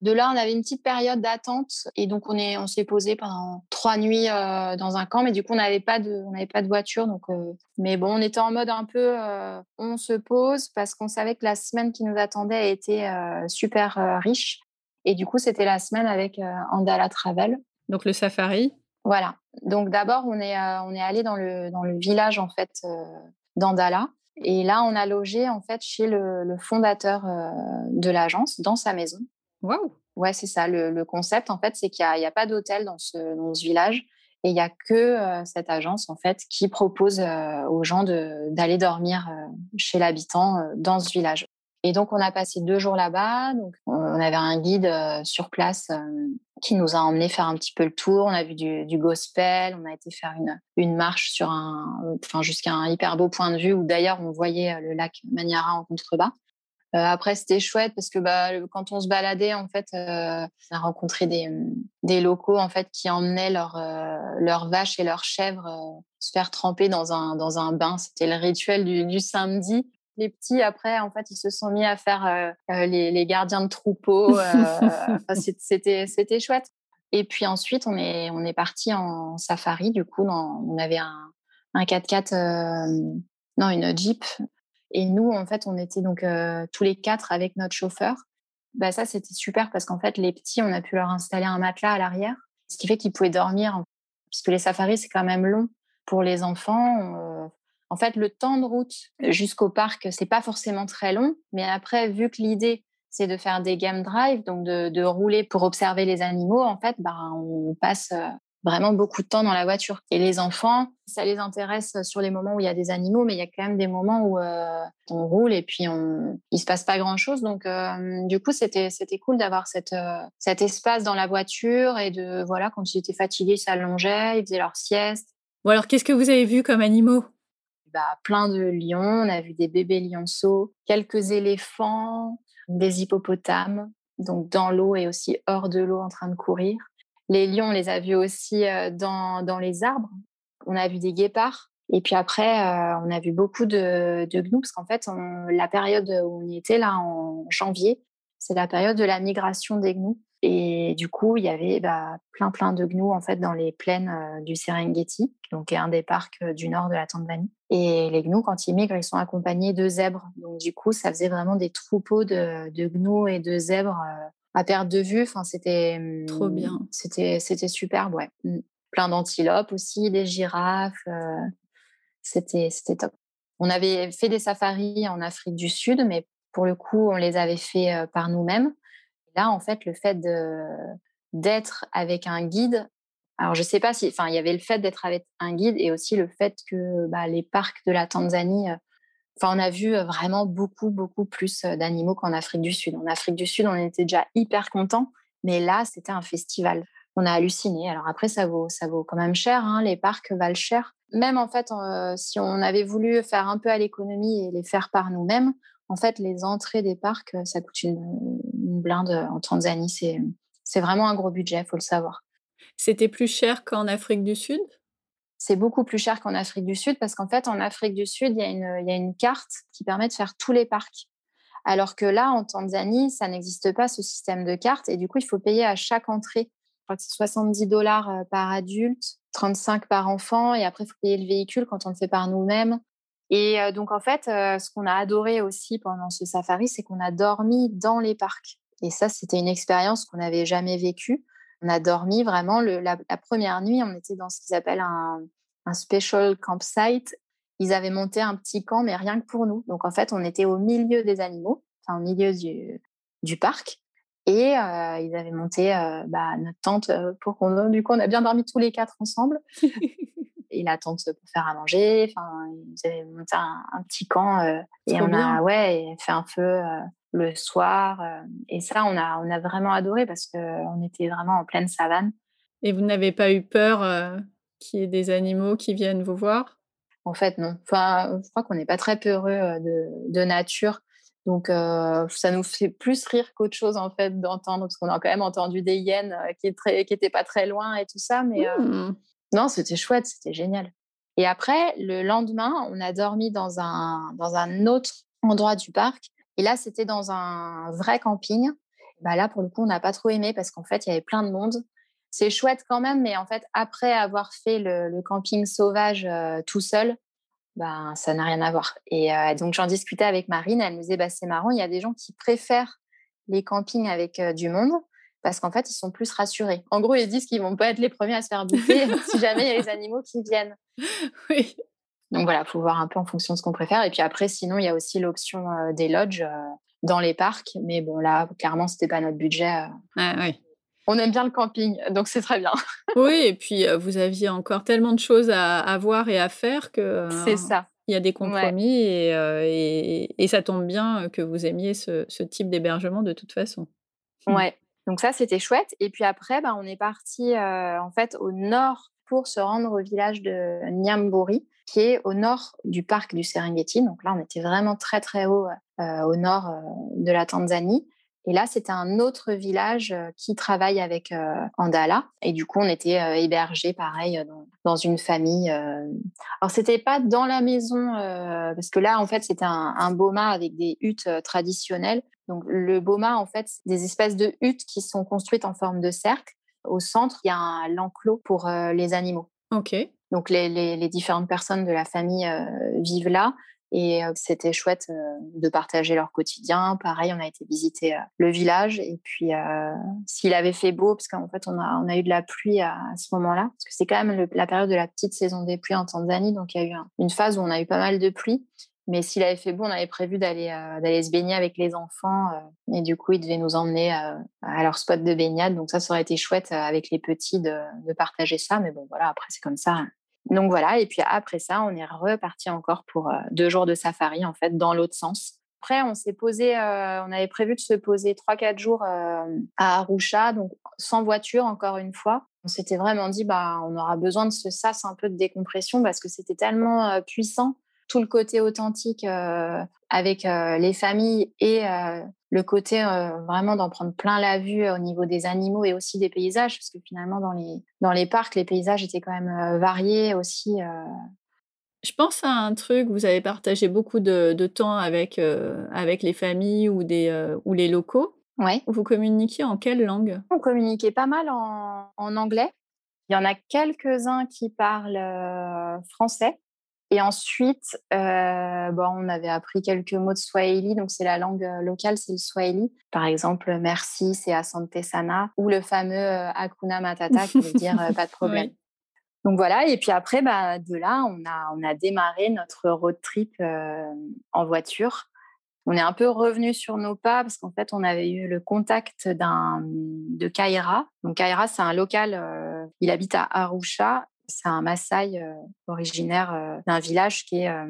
De là, on avait une petite période d'attente et donc on est, on s'est posé pendant trois nuits euh, dans un camp, mais du coup on n'avait pas de, on n'avait pas de voiture, donc. Euh, mais bon, on était en mode un peu, euh, on se pose parce qu'on savait que la semaine qui nous attendait était super riche et du coup c'était la semaine avec Andala Travel. Donc le safari. Voilà. Donc d'abord on est, on est allé dans le dans le village en fait d'Andala et là, on a logé en fait chez le, fondateur euh, de l'agence, dans sa maison. Waouh Ouais, c'est ça. Le, concept, en fait, c'est qu'il n'y a, pas d'hôtel dans ce, dans ce village et il n'y a que euh, cette agence, en fait, qui propose euh, aux gens d'aller dormir chez l'habitant dans ce village. Et donc, on a passé deux jours là-bas. Donc, on avait un guide euh, sur place euh, qui nous a emmené faire un petit peu le tour. On a vu du, gospel. On a été faire une, une marche sur un, enfin, jusqu'à un hyper beau point de vue où d'ailleurs on voyait euh, le lac Maniara en contrebas. après, c'était chouette parce que bah, quand on se baladait, en fait, on a rencontré des, des, locaux en fait qui emmenaient leurs leurs vaches et leurs chèvres se faire tremper dans un, dans un bain. C'était le rituel du, du samedi les petits, après, en fait, ils se sont mis à faire euh, euh, les, gardiens de troupeau. Euh, *laughs* c'était, c'était chouette. Et puis ensuite, on est, on est parti en safari. Du coup, on avait un, un 4x4, non, une Jeep. Et nous, en fait, on était donc tous les quatre avec notre chauffeur. Bah, ça, c'était super parce qu'en fait, les petits, on a pu leur installer un matelas à l'arrière, ce qui fait qu'ils pouvaient dormir. Puisque les safaris, c'est quand même long pour les enfants. En fait, le temps de route jusqu'au parc, c'est pas forcément très long, mais après, vu que l'idée c'est de faire des game drive, donc de, rouler pour observer les animaux, en fait, bah, on passe euh, vraiment beaucoup de temps dans la voiture. Et les enfants, ça les intéresse sur les moments où il y a des animaux, mais il y a quand même des moments où euh, on roule et puis on, il se passe pas grand chose. Donc, euh, du coup, c'était c'était cool d'avoir cet espace dans la voiture et de voilà, quand ils étaient fatigués, ils s'allongeaient, ils faisaient leur sieste. Bon alors, qu'est-ce que vous avez vu comme animaux? Bah, plein de lions, on a vu des bébés lionceaux, quelques éléphants, des hippopotames, donc dans l'eau et aussi hors de l'eau en train de courir. Les lions, on les a vus aussi euh, dans, dans les arbres. On a vu des guépards. Et puis après, euh, on a vu beaucoup de, de gnous, parce qu'en fait, la période où on y était, là, en janvier, c'est la période de la migration des gnous. Et du coup, il y avait bah, plein, plein de gnous en fait dans les plaines euh, du Serengeti, donc un des parcs euh, du nord de la Tanzanie. Et les gnous, quand ils migrent, ils sont accompagnés de zèbres. Donc du coup, ça faisait vraiment des troupeaux de, de gnous et de zèbres euh, à perte de vue. Enfin, c'était trop bien. Mmh, c'était c'était superbe, ouais. Mmh. Plein d'antilopes aussi, des girafes. c'était c'était top. On avait fait des safaris en Afrique du Sud, mais pour le coup, on les avait fait par nous-mêmes là, en fait, le fait d'être avec un guide, alors je sais pas si, enfin, il y avait le fait d'être avec un guide et aussi le fait que bah, les parcs de la Tanzanie, euh, enfin, on a vu euh, vraiment beaucoup, beaucoup plus euh, d'animaux qu'en Afrique du Sud. En Afrique du Sud, on était déjà hyper contents, mais là, c'était un festival. On a halluciné. Alors après, ça vaut, ça vaut quand même cher. Hein, les parcs valent cher. Même en fait, si on avait voulu faire un peu à l'économie et les faire par nous-mêmes, en fait, les entrées des parcs, ça coûte une, blinde en Tanzanie. C'est, vraiment un gros budget, il faut le savoir. C'était plus cher qu'en Afrique du Sud? C'est beaucoup plus cher qu'en Afrique du Sud parce qu'en fait, en Afrique du Sud, il y, a une, y a une carte qui permet de faire tous les parcs. Alors que là, en Tanzanie, ça n'existe pas ce système de carte et du coup, il faut payer à chaque entrée. Je crois que c'est 70 dollars euh, par adulte, 35 par enfant et après, il faut payer le véhicule quand on le fait par nous-mêmes. Et donc, en fait, ce qu'on a adoré aussi pendant ce safari, c'est qu'on a dormi dans les parcs. Et ça, c'était une expérience qu'on n'avait jamais vécue. On a dormi vraiment la, première nuit, on était dans ce qu'ils appellent un, special campsite. Ils avaient monté un petit camp, mais rien que pour nous. Donc en fait, on était au milieu des animaux, enfin au milieu du, parc. Et ils avaient monté bah, notre tente pour qu'on. Du coup, on a bien dormi tous les quatre ensemble. *laughs* et la tente pour faire à manger. Enfin, ils avaient monté un, petit camp et on a ouais, fait un feu le soir. et ça, on a, on a vraiment adoré parce qu'on était vraiment en pleine savane. Et vous n'avez pas eu peur qu'il y ait des animaux qui viennent vous voir? En fait, non. Enfin, je crois qu'on n'est pas très peureux de, de nature. Donc, ça nous fait plus rire qu'autre chose, en fait, d'entendre, parce qu'on a quand même entendu des hyènes qui n'étaient pas très loin et tout ça. Mais mmh. Non, c'était chouette, c'était génial. Et après, le lendemain, on a dormi dans un, dans un autre endroit du parc. Et là, c'était dans un vrai camping. Bah là, pour le coup, on n'a pas trop aimé parce qu'en fait, il y avait plein de monde. C'est chouette quand même, mais en fait, après avoir fait le, camping sauvage tout seul, ben, ça n'a rien à voir. Et donc, j'en discutais avec Marine. Elle me disait, bah, c'est marrant, il y a des gens qui préfèrent les campings avec du monde parce qu'en fait, ils sont plus rassurés. En gros, ils disent qu'ils vont pas être les premiers à se faire bouffer *laughs* si jamais il y a les animaux qui viennent. Oui. Donc voilà, il faut voir un peu en fonction de ce qu'on préfère. Et puis après, sinon, il y a aussi l'option des lodges dans les parcs. Mais bon, là, clairement, c'était pas notre budget. Ah, oui on aime bien le camping, donc c'est très bien. *laughs* oui, et puis euh, vous aviez encore tellement de choses à, voir et à faire que. c'est ça. Il y a des compromis euh, et, et, ça tombe bien que vous aimiez ce, type d'hébergement de toute façon. Ouais, donc ça c'était chouette. Et puis après, bah, on est parti euh, en fait au nord pour se rendre au village de Nyamburi, qui est au nord du parc du Serengeti. Donc là, on était vraiment très très haut au nord de la Tanzanie. Et là, c'était un autre village euh, qui travaille avec euh, Andala. Et du coup, on était euh, hébergés, pareil, dans, une famille. Alors, c'était pas dans la maison, parce que là, en fait, c'était un, boma avec des huttes traditionnelles. Donc, le boma, en fait, c'est des espèces de huttes qui sont construites en forme de cercle. Au centre, il y a l'enclos pour les animaux. OK. Donc, les, les, différentes personnes de la famille vivent là. Et c'était chouette de partager leur quotidien. Pareil, on a été visiter le village. Et puis, s'il avait fait beau, parce qu'en fait, on a, on a eu de la pluie à, ce moment-là, parce que c'est quand même la période de la petite saison des pluies en Tanzanie. Donc, il y a eu une phase où on a eu pas mal de pluie. Mais s'il avait fait beau, on avait prévu d'aller d'aller se baigner avec les enfants. et du coup, ils devaient nous emmener à leur spot de baignade. Donc ça, ça aurait été chouette avec les petits de, de partager ça. Mais bon, voilà, après, c'est comme ça. Donc voilà, et puis après ça, on est reparti encore pour euh, deux jours de safari, en fait, dans l'autre sens. Après, on s'est posé, euh, on avait prévu de se poser trois, quatre jours euh, à Arusha, donc sans voiture, encore une fois. On s'était vraiment dit, bah, on aura besoin de ce sas un peu de décompression parce que c'était tellement puissant tout le côté authentique avec les familles et le côté vraiment d'en prendre plein la vue au niveau des animaux et aussi des paysages, parce que finalement, dans les, dans les parcs, les paysages étaient quand même variés aussi. Je pense à un truc, vous avez partagé beaucoup de, de temps avec, avec les familles ou, des, ou les locaux. Ouais. Vous communiquiez en quelle langue? On communiquait pas mal en, en, anglais. Il y en a quelques-uns qui parlent français. Et ensuite, euh, bon, on avait appris quelques mots de Swahili, donc c'est la langue euh, locale, c'est le Swahili. Par exemple, merci, c'est Asante Sana, ou le fameux euh, Hakuna Matata, qui veut dire pas de *laughs* problème. Donc voilà, et puis après, bah, de là, on a, on a démarré notre road trip en voiture. On est un peu revenu sur nos pas parce qu'en fait, on avait eu le contact d'un de Kaira. Donc Kaira, c'est un local, il habite à Arusha c'est un Maasai euh, originaire euh, d'un village qui est euh,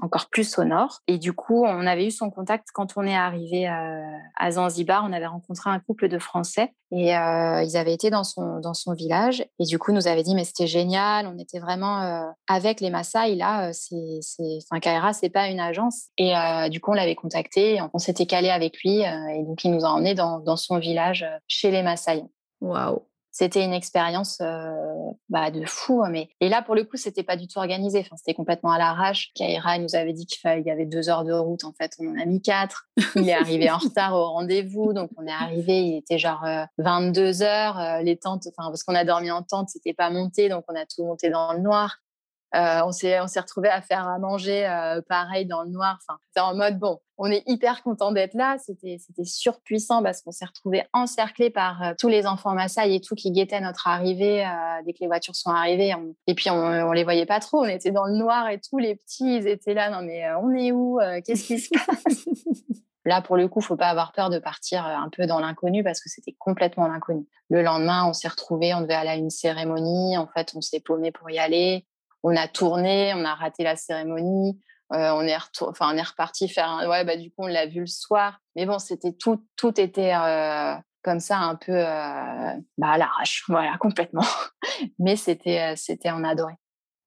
encore plus au nord. Et du coup, on avait eu son contact quand on est arrivé à Zanzibar. On avait rencontré un couple de Français et ils avaient été dans son, dans son village. Et du coup, nous avait dit, mais c'était génial. On était vraiment avec les Maasai. Là, c'est, enfin, Kaira, c'est pas une agence. Et du coup, on l'avait contacté. On s'était calé avec lui. et donc, il nous a emmenés dans, dans son village chez les Maasai. Waouh! C'était une expérience euh, bah, de fou. Hein, mais et là, pour le coup, c'était pas du tout organisé. Enfin, c'était complètement à l'arrache. Kaira nous avait dit qu'il y avait deux heures de route. En fait, on en a mis quatre. *laughs* Il est arrivé en retard au rendez-vous, donc on est arrivé. Il était genre 22 euh, heures. Euh, les tentes, enfin parce qu'on a dormi en tente, c'était pas monté, donc on a tout monté dans le noir. On s'est on s'est retrouvé à faire à manger pareil dans le noir. Enfin, c'est en mode bon, on est hyper content d'être là. C'était c'était surpuissant parce qu'on s'est retrouvé encerclé par tous les enfants Maasai et tout qui guettaient notre arrivée dès que les voitures sont arrivées. Et puis on, on les voyait pas trop. On était dans le noir et tous les petits ils étaient là. Non mais on est où Qu'est-ce qui se passe? *laughs* Là, pour le coup, faut pas avoir peur de partir euh, un peu dans l'inconnu parce que c'était complètement l'inconnu. Le lendemain, on s'est retrouvés, on devait aller à une cérémonie. En fait, on s'est paumé pour y aller. On a tourné, on a raté la cérémonie. Euh, on est enfin, on est reparti faire. Un... Ouais, bah du coup, on l'a vu le soir. Mais bon, c'était tout, tout était euh, comme ça, un peu bah, à l'arrache, *laughs* voilà, complètement. *laughs* Mais c'était, c'était en adoré.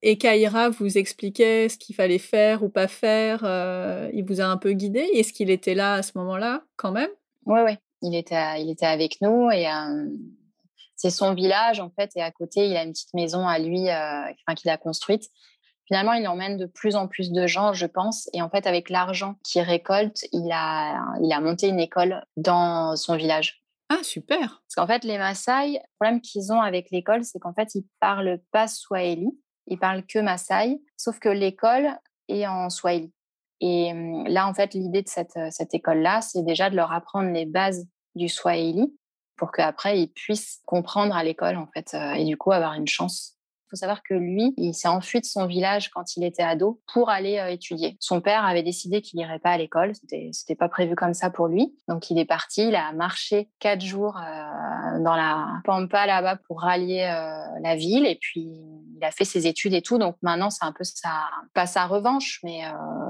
Et Kaira vous expliquait ce qu'il fallait faire ou pas faire. Euh, il vous a un peu guidé? Est-ce qu'il était là à ce moment-là, quand même? Oui, oui. Il était, il était avec nous et euh, c'est son village en fait. Et à côté, il a une petite maison à lui, euh, qu'il a construite. Finalement, il emmène de plus en plus de gens, je pense. Et en fait, avec l'argent qu'il récolte, il a, il a monté une école dans son village. Ah, super Parce qu'en fait, les Maasai, le problème qu'ils ont avec l'école, c'est qu'en fait, ils parlent pas Swahili ils parlent que Maasai, sauf que l'école est en Swahili. Et mmh, là, en fait, l'idée de cette, cette école-là, c'est déjà de leur apprendre les bases du Swahili pour qu'après, ils puissent comprendre à l'école, en fait, et du coup, avoir une chance il faut savoir que lui, il s'est enfui de son village quand il était ado pour aller euh, étudier. Son père avait décidé qu'il n'irait pas à l'école. C'était, pas prévu comme ça pour lui. Donc il est parti. Il a marché quatre jours euh, dans la pampa là-bas pour rallier euh, la ville. Et puis il a fait ses études et tout. Donc maintenant c'est un peu sa, pas sa revanche, mais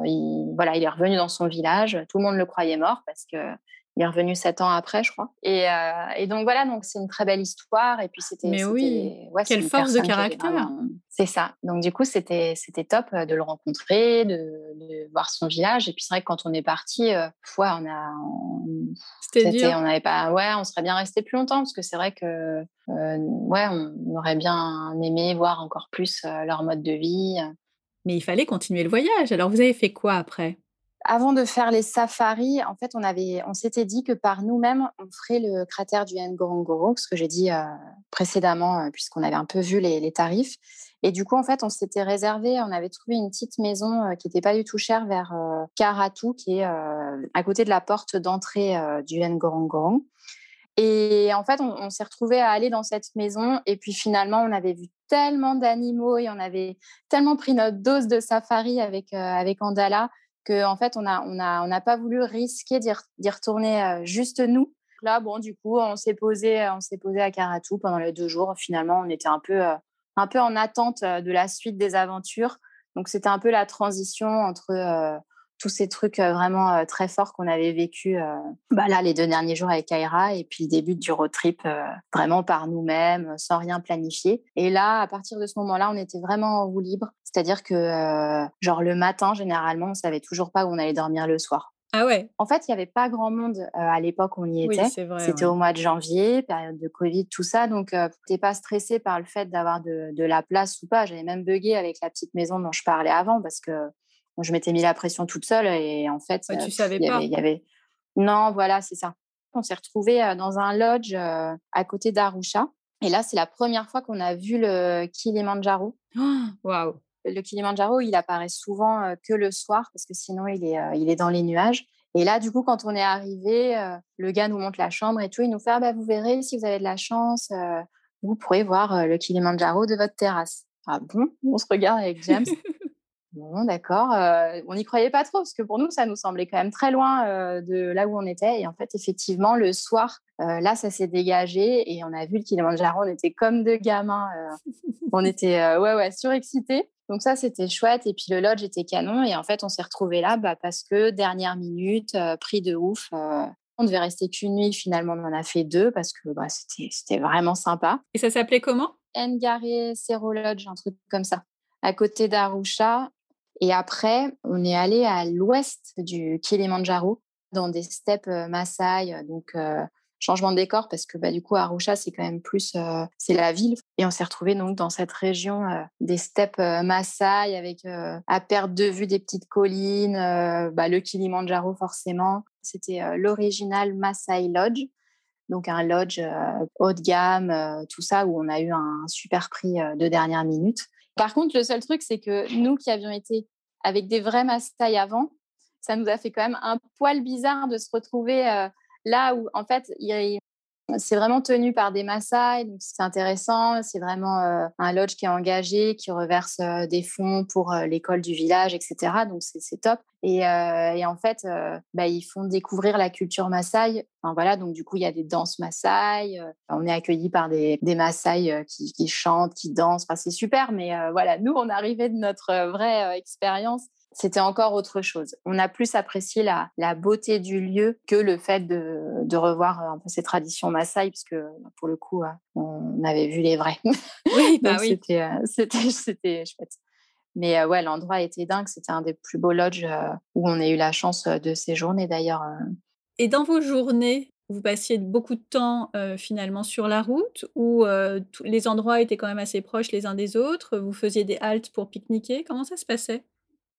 il, voilà, il est revenu dans son village. Tout le monde le croyait mort parce que il est revenu sept ans après, je crois. Et, euh, et donc voilà, donc c'est une très belle histoire. Et puis c'était. Mais oui. Ouais, Quelle force de caractère. C'est ça. Donc du coup, c'était c'était top euh, de le rencontrer, de, de, voir son village. Et puis c'est vrai que quand on est parti, euh, ouais, on a. C'était. On n'avait pas. Ouais, on serait bien resté plus longtemps parce que c'est vrai que euh, ouais, on aurait bien aimé voir encore plus leur mode de vie. Mais il fallait continuer le voyage. Alors vous avez fait quoi après? Avant de faire les safaris, en fait, on on s'était dit que par nous-mêmes, on ferait le cratère du Ngorongoro, ce que j'ai dit euh, précédemment, euh, puisqu'on avait un peu vu les, tarifs. Et du coup, en fait, on s'était réservé, on avait trouvé une petite maison euh, qui n'était pas du tout chère vers Karatu, qui est à côté de la porte d'entrée du Ngorongoro. Et en fait, on, s'est retrouvé à aller dans cette maison. Et puis finalement, on avait vu tellement d'animaux et on avait tellement pris notre dose de safari avec, avec Andala qu'en en fait, on n'a on a, on a pas voulu risquer d'y retourner euh, juste nous. Là, bon, du coup, on s'est posé, on s'est posé à Karatou pendant les deux jours. Finalement, on était un peu, euh, un peu en attente euh, de la suite des aventures. Donc, c'était un peu la transition entre tous ces trucs vraiment très forts qu'on avait vécu bah là les deux derniers jours avec Kaira et puis le début du road trip vraiment par nous-mêmes sans rien planifier et là à partir de ce moment-là on était vraiment en roue libre c'est-à-dire que genre le matin généralement on savait toujours pas où on allait dormir le soir ah ouais. En fait, il n'y avait pas grand monde à l'époque où on y était. C'était au mois de janvier, période de Covid, tout ça. Donc, tu n'es pas stressé par le fait d'avoir de, de, la place ou pas. J'avais même bugué avec la petite maison dont je parlais avant parce que je m'étais mis la pression toute seule et en fait, tu savais pas. y avait... Non, voilà, c'est ça. On s'est retrouvé dans un lodge à côté d'Arusha. Et là, c'est la première fois qu'on a vu le Kilimanjaro. *gasps* Waouh Le Kilimanjaro, il apparaît souvent que le soir parce que sinon, il est, il est dans les nuages. Et là, du coup, quand on est arrivé, le gars nous montre la chambre et tout. Il nous fait ah, bah, Vous verrez, si vous avez de la chance, vous pourrez voir le Kilimanjaro de votre terrasse. Ah bon? On se regarde avec James. *laughs* Bon, d'accord. Euh, on n'y croyait pas trop parce que pour nous, ça nous semblait quand même très loin euh, de là où on était. Et en fait, effectivement, le soir, euh, là, ça s'est dégagé et on a vu le Kilimanjaro. On était comme deux gamins. on était ouais, ouais, surexcités. Donc ça, c'était chouette. Et puis le lodge était canon. Et en fait, on s'est retrouvés là bah, parce que dernière minute, prix de ouf. on devait rester qu'une nuit. Finalement, on en a fait deux parce que bah, c'était vraiment sympa. Et ça s'appelait comment? Ngare Cerro Lodge, un truc comme ça à côté d'Arusha. Et après, on est allé à l'ouest du Kilimanjaro, dans des steppes Maasai, donc changement de décor parce que bah, du coup Arusha c'est quand même plus c'est la ville et on s'est retrouvé donc dans cette région des steppes Maasai avec à perte de vue des petites collines, bah, le Kilimanjaro forcément. C'était l'original Maasai Lodge, donc un lodge haut de gamme, tout ça où on a eu un super prix de dernière minute. Par contre, le seul truc, c'est que nous qui avions été avec des vrais Maasai avant, ça nous a fait quand même un poil bizarre de se retrouver là où, en fait, il c'est vraiment tenu par des Maasai, donc c'est intéressant. C'est vraiment euh, un lodge qui est engagé, qui reverse euh, des fonds pour euh, l'école du village, etc. Donc c'est top. Et, en fait, bah, ils font découvrir la culture Maasai. Enfin, voilà, donc du coup, il y a des danses Maasai. on est accueillis par des, des Maasai qui, chantent, qui dansent. C'est super. Mais voilà, nous, on arrivait de notre vraie expérience c'était encore autre chose. On a plus apprécié la, beauté du lieu que le fait de, revoir un peu ces traditions Maasai, puisque pour le coup, hein, on avait vu les vrais. *laughs* Oui, bah oui. Euh, *laughs* c'était, c'était, chouette. Mais euh, ouais, l'endroit était dingue. C'était un des plus beaux lodges euh, où on a eu la chance de séjourner d'ailleurs. Et dans vos journées, vous passiez beaucoup de temps finalement sur la route ou les endroits étaient quand même assez proches les uns des autres? Vous faisiez des haltes pour pique-niquer? Comment ça se passait?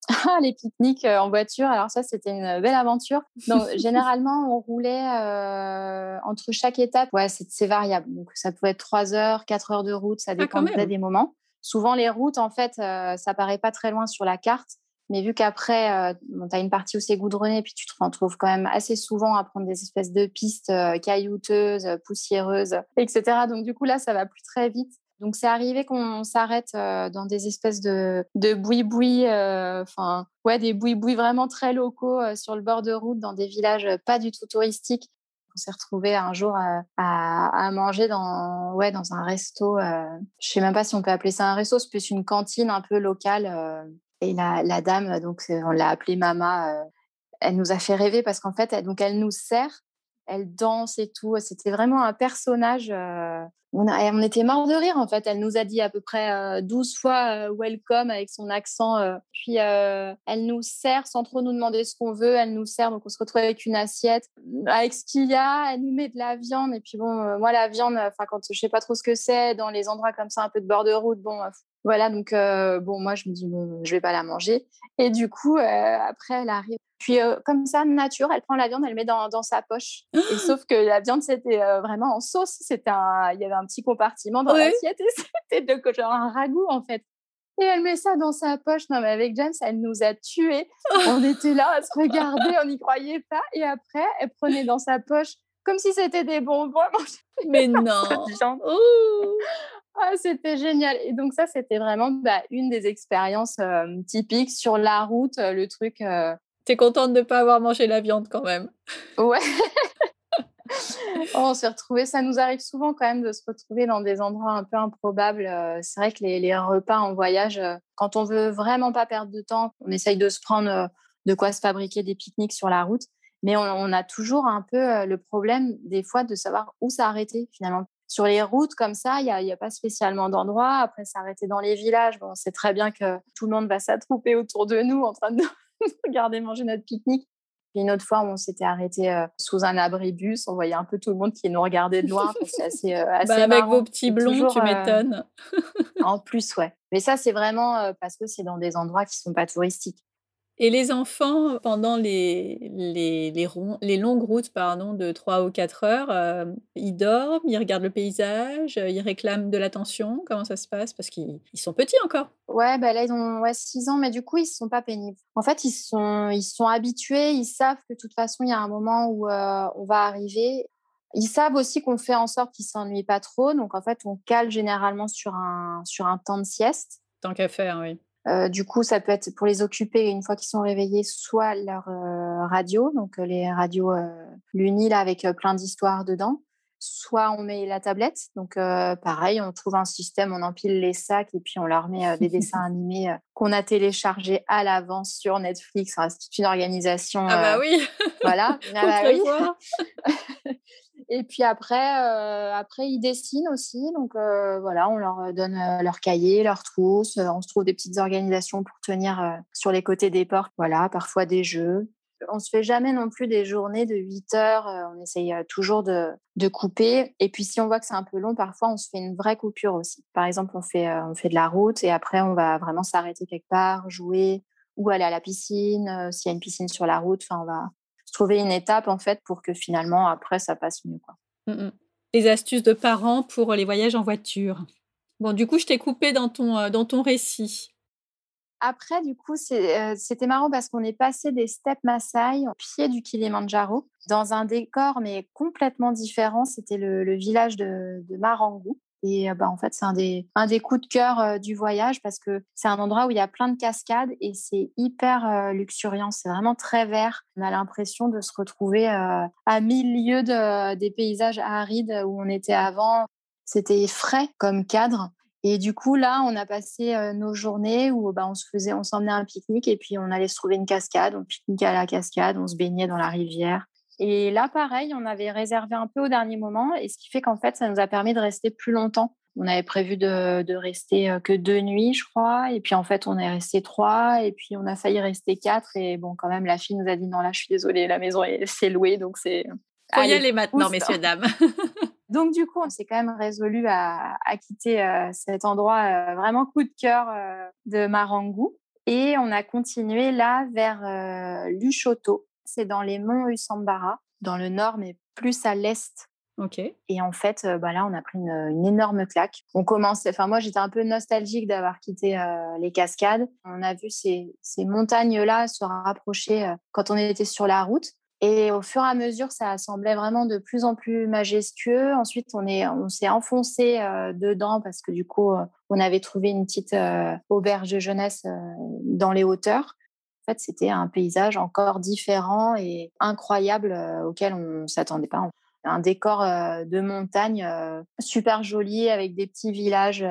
Ah, *laughs* les pique-niques euh, en voiture, alors ça, c'était une belle aventure. Donc, *laughs* généralement, on roulait euh, entre chaque étape. Ouais, c'est variable. Donc, ça pouvait être 3 heures, 4 heures de route, ça ah, dépendait des moments. Souvent, les routes, en fait, euh, ça paraît pas très loin sur la carte. Mais vu qu'après, tu as une partie où c'est goudronné, puis tu te retrouves quand même assez souvent à prendre des espèces de pistes caillouteuses, poussiéreuses, etc. Donc, du coup, là, ça va plus très vite. Donc c'est arrivé qu'on s'arrête dans des espèces de, de boui-boui, enfin ouais, des boui-boui vraiment très locaux sur le bord de route, dans des villages pas du tout touristiques. On s'est retrouvé un jour à, manger dans, ouais, dans un resto. je sais même pas si on peut appeler ça un resto, c'est plus une cantine un peu locale. et la, dame, donc on l'a appelée Mama, elle nous a fait rêver parce qu'en fait, donc elle nous sert elle danse et tout. C'était vraiment un personnage. Euh, on, était mort de rire en fait. Elle nous a dit à peu près 12 euh, fois euh, welcome avec son accent. puis elle nous sert sans trop nous demander ce qu'on veut. Elle nous sert, donc on se retrouve avec une assiette. Avec ce qu'il y a, elle nous met de la viande. Et puis bon, moi la viande, quand je sais pas trop ce que c'est, dans les endroits comme ça, un peu de bord de route, bon, voilà, donc bon, moi je me dis, bon, je vais pas la manger. Et du coup, après, elle arrive puis, comme ça, nature, elle prend la viande, elle met dans, dans sa poche. Et *gasps* sauf que la viande, c'était vraiment en sauce. C'était il y avait un petit compartiment dans l'assiette et *laughs* c'était de, genre un ragoût, en fait. Et elle met ça dans sa poche. Non, mais avec James, elle nous a tués. *laughs* On était là à se regarder, on n'y croyait pas. Et après, elle prenait dans sa poche comme si c'était des bonbons. Mais *laughs* non ah, C'était génial. Et donc ça, c'était vraiment bah, une des expériences typiques sur la route, le truc T'es contente de ne pas avoir mangé la viande quand même. Ouais. *laughs* on s'est retrouvés, ça nous arrive souvent quand même de se retrouver dans des endroits un peu improbables. Euh, c'est vrai que les, repas en voyage, euh, quand on veut vraiment pas perdre de temps, on essaye de se prendre euh, de quoi se fabriquer des pique-niques sur la route. Mais on, a toujours un peu le problème des fois de savoir où s'arrêter finalement. Sur les routes comme ça, il n'y a, pas spécialement d'endroit. Après, s'arrêter dans les villages, bon, on sait très bien que tout le monde va s'attrouper autour de nous en train *laughs* de regarder manger notre pique-nique. Puis une autre fois, on s'était arrêté euh, sous un abribus. On voyait un peu tout le monde qui nous regardait de loin. C'est *laughs* assez, euh, assez bah, Avec vos petits blonds, tu euh, m'étonnes. en plus, ouais. Mais ça, c'est vraiment parce que c'est dans des endroits qui sont pas touristiques. Et les enfants, pendant les, les, les, les longues routes pardon, de 3 ou 4 heures, euh, ils dorment, ils regardent le paysage, ils réclament de l'attention. Comment ça se passe? Parce qu'ils sont petits encore. Ouais, bah là, ils ont ouais, 6 ans, mais du coup, ils ne sont pas pénibles. En fait, ils sont, ils sont habitués, ils savent que de toute façon, il y a un moment où euh, on va arriver. Ils savent aussi qu'on fait en sorte qu'ils ne s'ennuient pas trop. Donc, en fait, on cale généralement sur un, sur un temps de sieste. Tant qu'à faire, oui. Euh, du coup, ça peut être pour les occuper une fois qu'ils sont réveillés, soit leur euh, radio, donc euh, les radios Luni là avec plein d'histoires dedans, soit on met la tablette. Donc pareil, on trouve un système, on empile les sacs et puis on leur met des dessins *laughs* animés qu'on a téléchargés à l'avance sur Netflix. c'est une organisation. Ah bah oui. Voilà. *laughs* ah bah oui. *laughs* Et puis après, après ils dessinent aussi. Donc voilà, on leur donne leur cahier, leur trousse. On se trouve des petites organisations pour tenir sur les côtés des portes. Voilà, parfois des jeux. On se fait jamais non plus des journées de 8 heures. On essaye toujours de, de couper. Et puis si on voit que c'est un peu long, parfois on se fait une vraie coupure aussi. Par exemple, on fait, on fait de la route et après on va vraiment s'arrêter quelque part, jouer ou aller à la piscine. S'il y a une piscine sur la route, on va trouver une étape en fait pour que finalement après ça passe mieux. Quoi. Mmh les astuces de parents pour les voyages en voiture. Bon, du coup, je t'ai coupé dans ton, dans ton récit. Après, du coup, c'était marrant parce qu'on est passé des steppes Maasai au pied du Kilimanjaro dans un décor mais complètement différent. C'était le, village de, de Marangu. Et bah, en fait, c'est un des, un des coups de cœur du voyage parce que c'est un endroit où il y a plein de cascades et c'est hyper luxuriant. C'est vraiment très vert. On a l'impression de se retrouver à mille lieues des paysages arides où on était avant. C'était frais comme cadre. Et du coup, là, on a passé nos journées où bah, on se faisait, on s'emmenait un pique-nique et puis on allait se trouver une cascade, on pique-niquait à la cascade, on se baignait dans la rivière. Et là, pareil, on avait réservé un peu au dernier moment et ce qui fait qu'en fait, ça nous a permis de rester plus longtemps. On avait prévu de, de rester que deux nuits, je crois. Et puis, en fait, on est resté trois. Et puis, on a failli rester quatre. Et bon, quand même, la fille nous a dit non, là, je suis désolée, la maison *laughs* s'est louée. Donc, c'est. Y aller maintenant, messieurs, dames. *laughs* Donc, du coup, on s'est quand même résolu à, quitter euh, cet endroit euh, vraiment coup de cœur euh, de Marangu. Et on a continué là vers Lushoto. C'est dans les monts Usambara, dans le nord, mais plus à l'est. Et en fait, bah là, on a pris une, énorme claque. On commence, enfin moi, j'étais un peu nostalgique d'avoir quitté les cascades. On a vu ces, ces montagnes-là se rapprocher quand on était sur la route. Et au fur et à mesure, ça semblait vraiment de plus en plus majestueux. Ensuite, on on s'est enfoncé euh, dedans parce que du coup, euh, on avait trouvé une petite euh, auberge de jeunesse dans les hauteurs. En fait, c'était un paysage encore différent et incroyable auquel on ne s'attendait pas. Un décor de montagne super joli avec des petits villages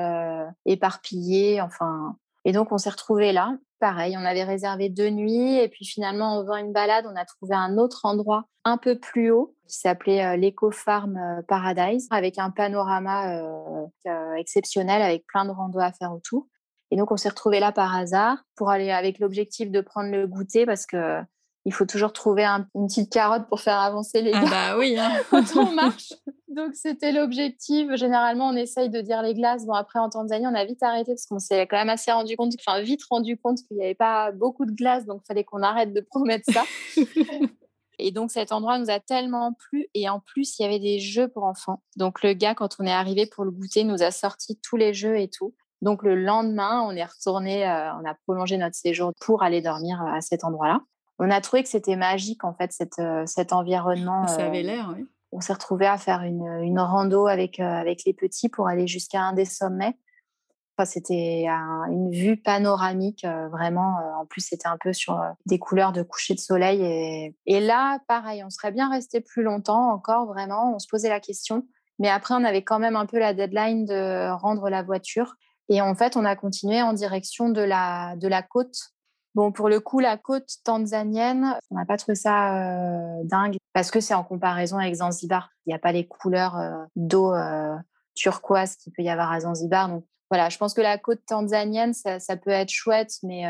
éparpillés. Enfin, et donc, on s'est retrouvés là. Pareil, on avait réservé deux nuits et puis finalement, en faisant une balade, on a trouvé un autre endroit un peu plus haut qui s'appelait euh, l'Eco Farm euh, Paradise avec un panorama euh, exceptionnel avec plein de randos à faire autour. Et donc, on s'est retrouvés là par hasard pour aller avec l'objectif de prendre le goûter parce que il faut toujours trouver une petite carotte pour faire avancer les ah gars. bah oui, hein. *laughs* quand on marche. Donc c'était l'objectif. Généralement, on essaye de dire les glaces. Bon, après en Tanzanie, on a vite arrêté parce qu'on s'est quand même assez rendu compte, enfin vite rendu compte qu'il n'y avait pas beaucoup de glace, donc il fallait qu'on arrête de promettre ça. *laughs* Et donc cet endroit nous a tellement plu et en plus il y avait des jeux pour enfants. Donc le gars quand on est arrivé pour le goûter nous a sorti tous les jeux et tout. Donc le lendemain on est retourné, euh, on a prolongé notre séjour pour aller dormir à cet endroit-là on a trouvé que c'était magique en fait cette, euh, cet environnement. Ça avait euh, l'air, oui. On s'est retrouvé à faire une, rando avec, euh, avec les petits pour aller jusqu'à un des sommets. Enfin, c'était une vue panoramique, vraiment. en plus, c'était un peu sur des couleurs de coucher de soleil. Et, et là, pareil, on serait bien resté plus longtemps encore, vraiment. On se posait la question. Mais après, on avait quand même un peu la deadline de rendre la voiture. Et en fait, on a continué en direction de la, de la côte Bon, pour le coup, la côte tanzanienne, on n'a pas trouvé ça euh, dingue parce que c'est en comparaison avec Zanzibar. Il n'y a pas les couleurs euh, d'eau euh, turquoise qu'il peut y avoir à Zanzibar. Donc voilà, je pense que la côte tanzanienne, ça, peut être chouette, mais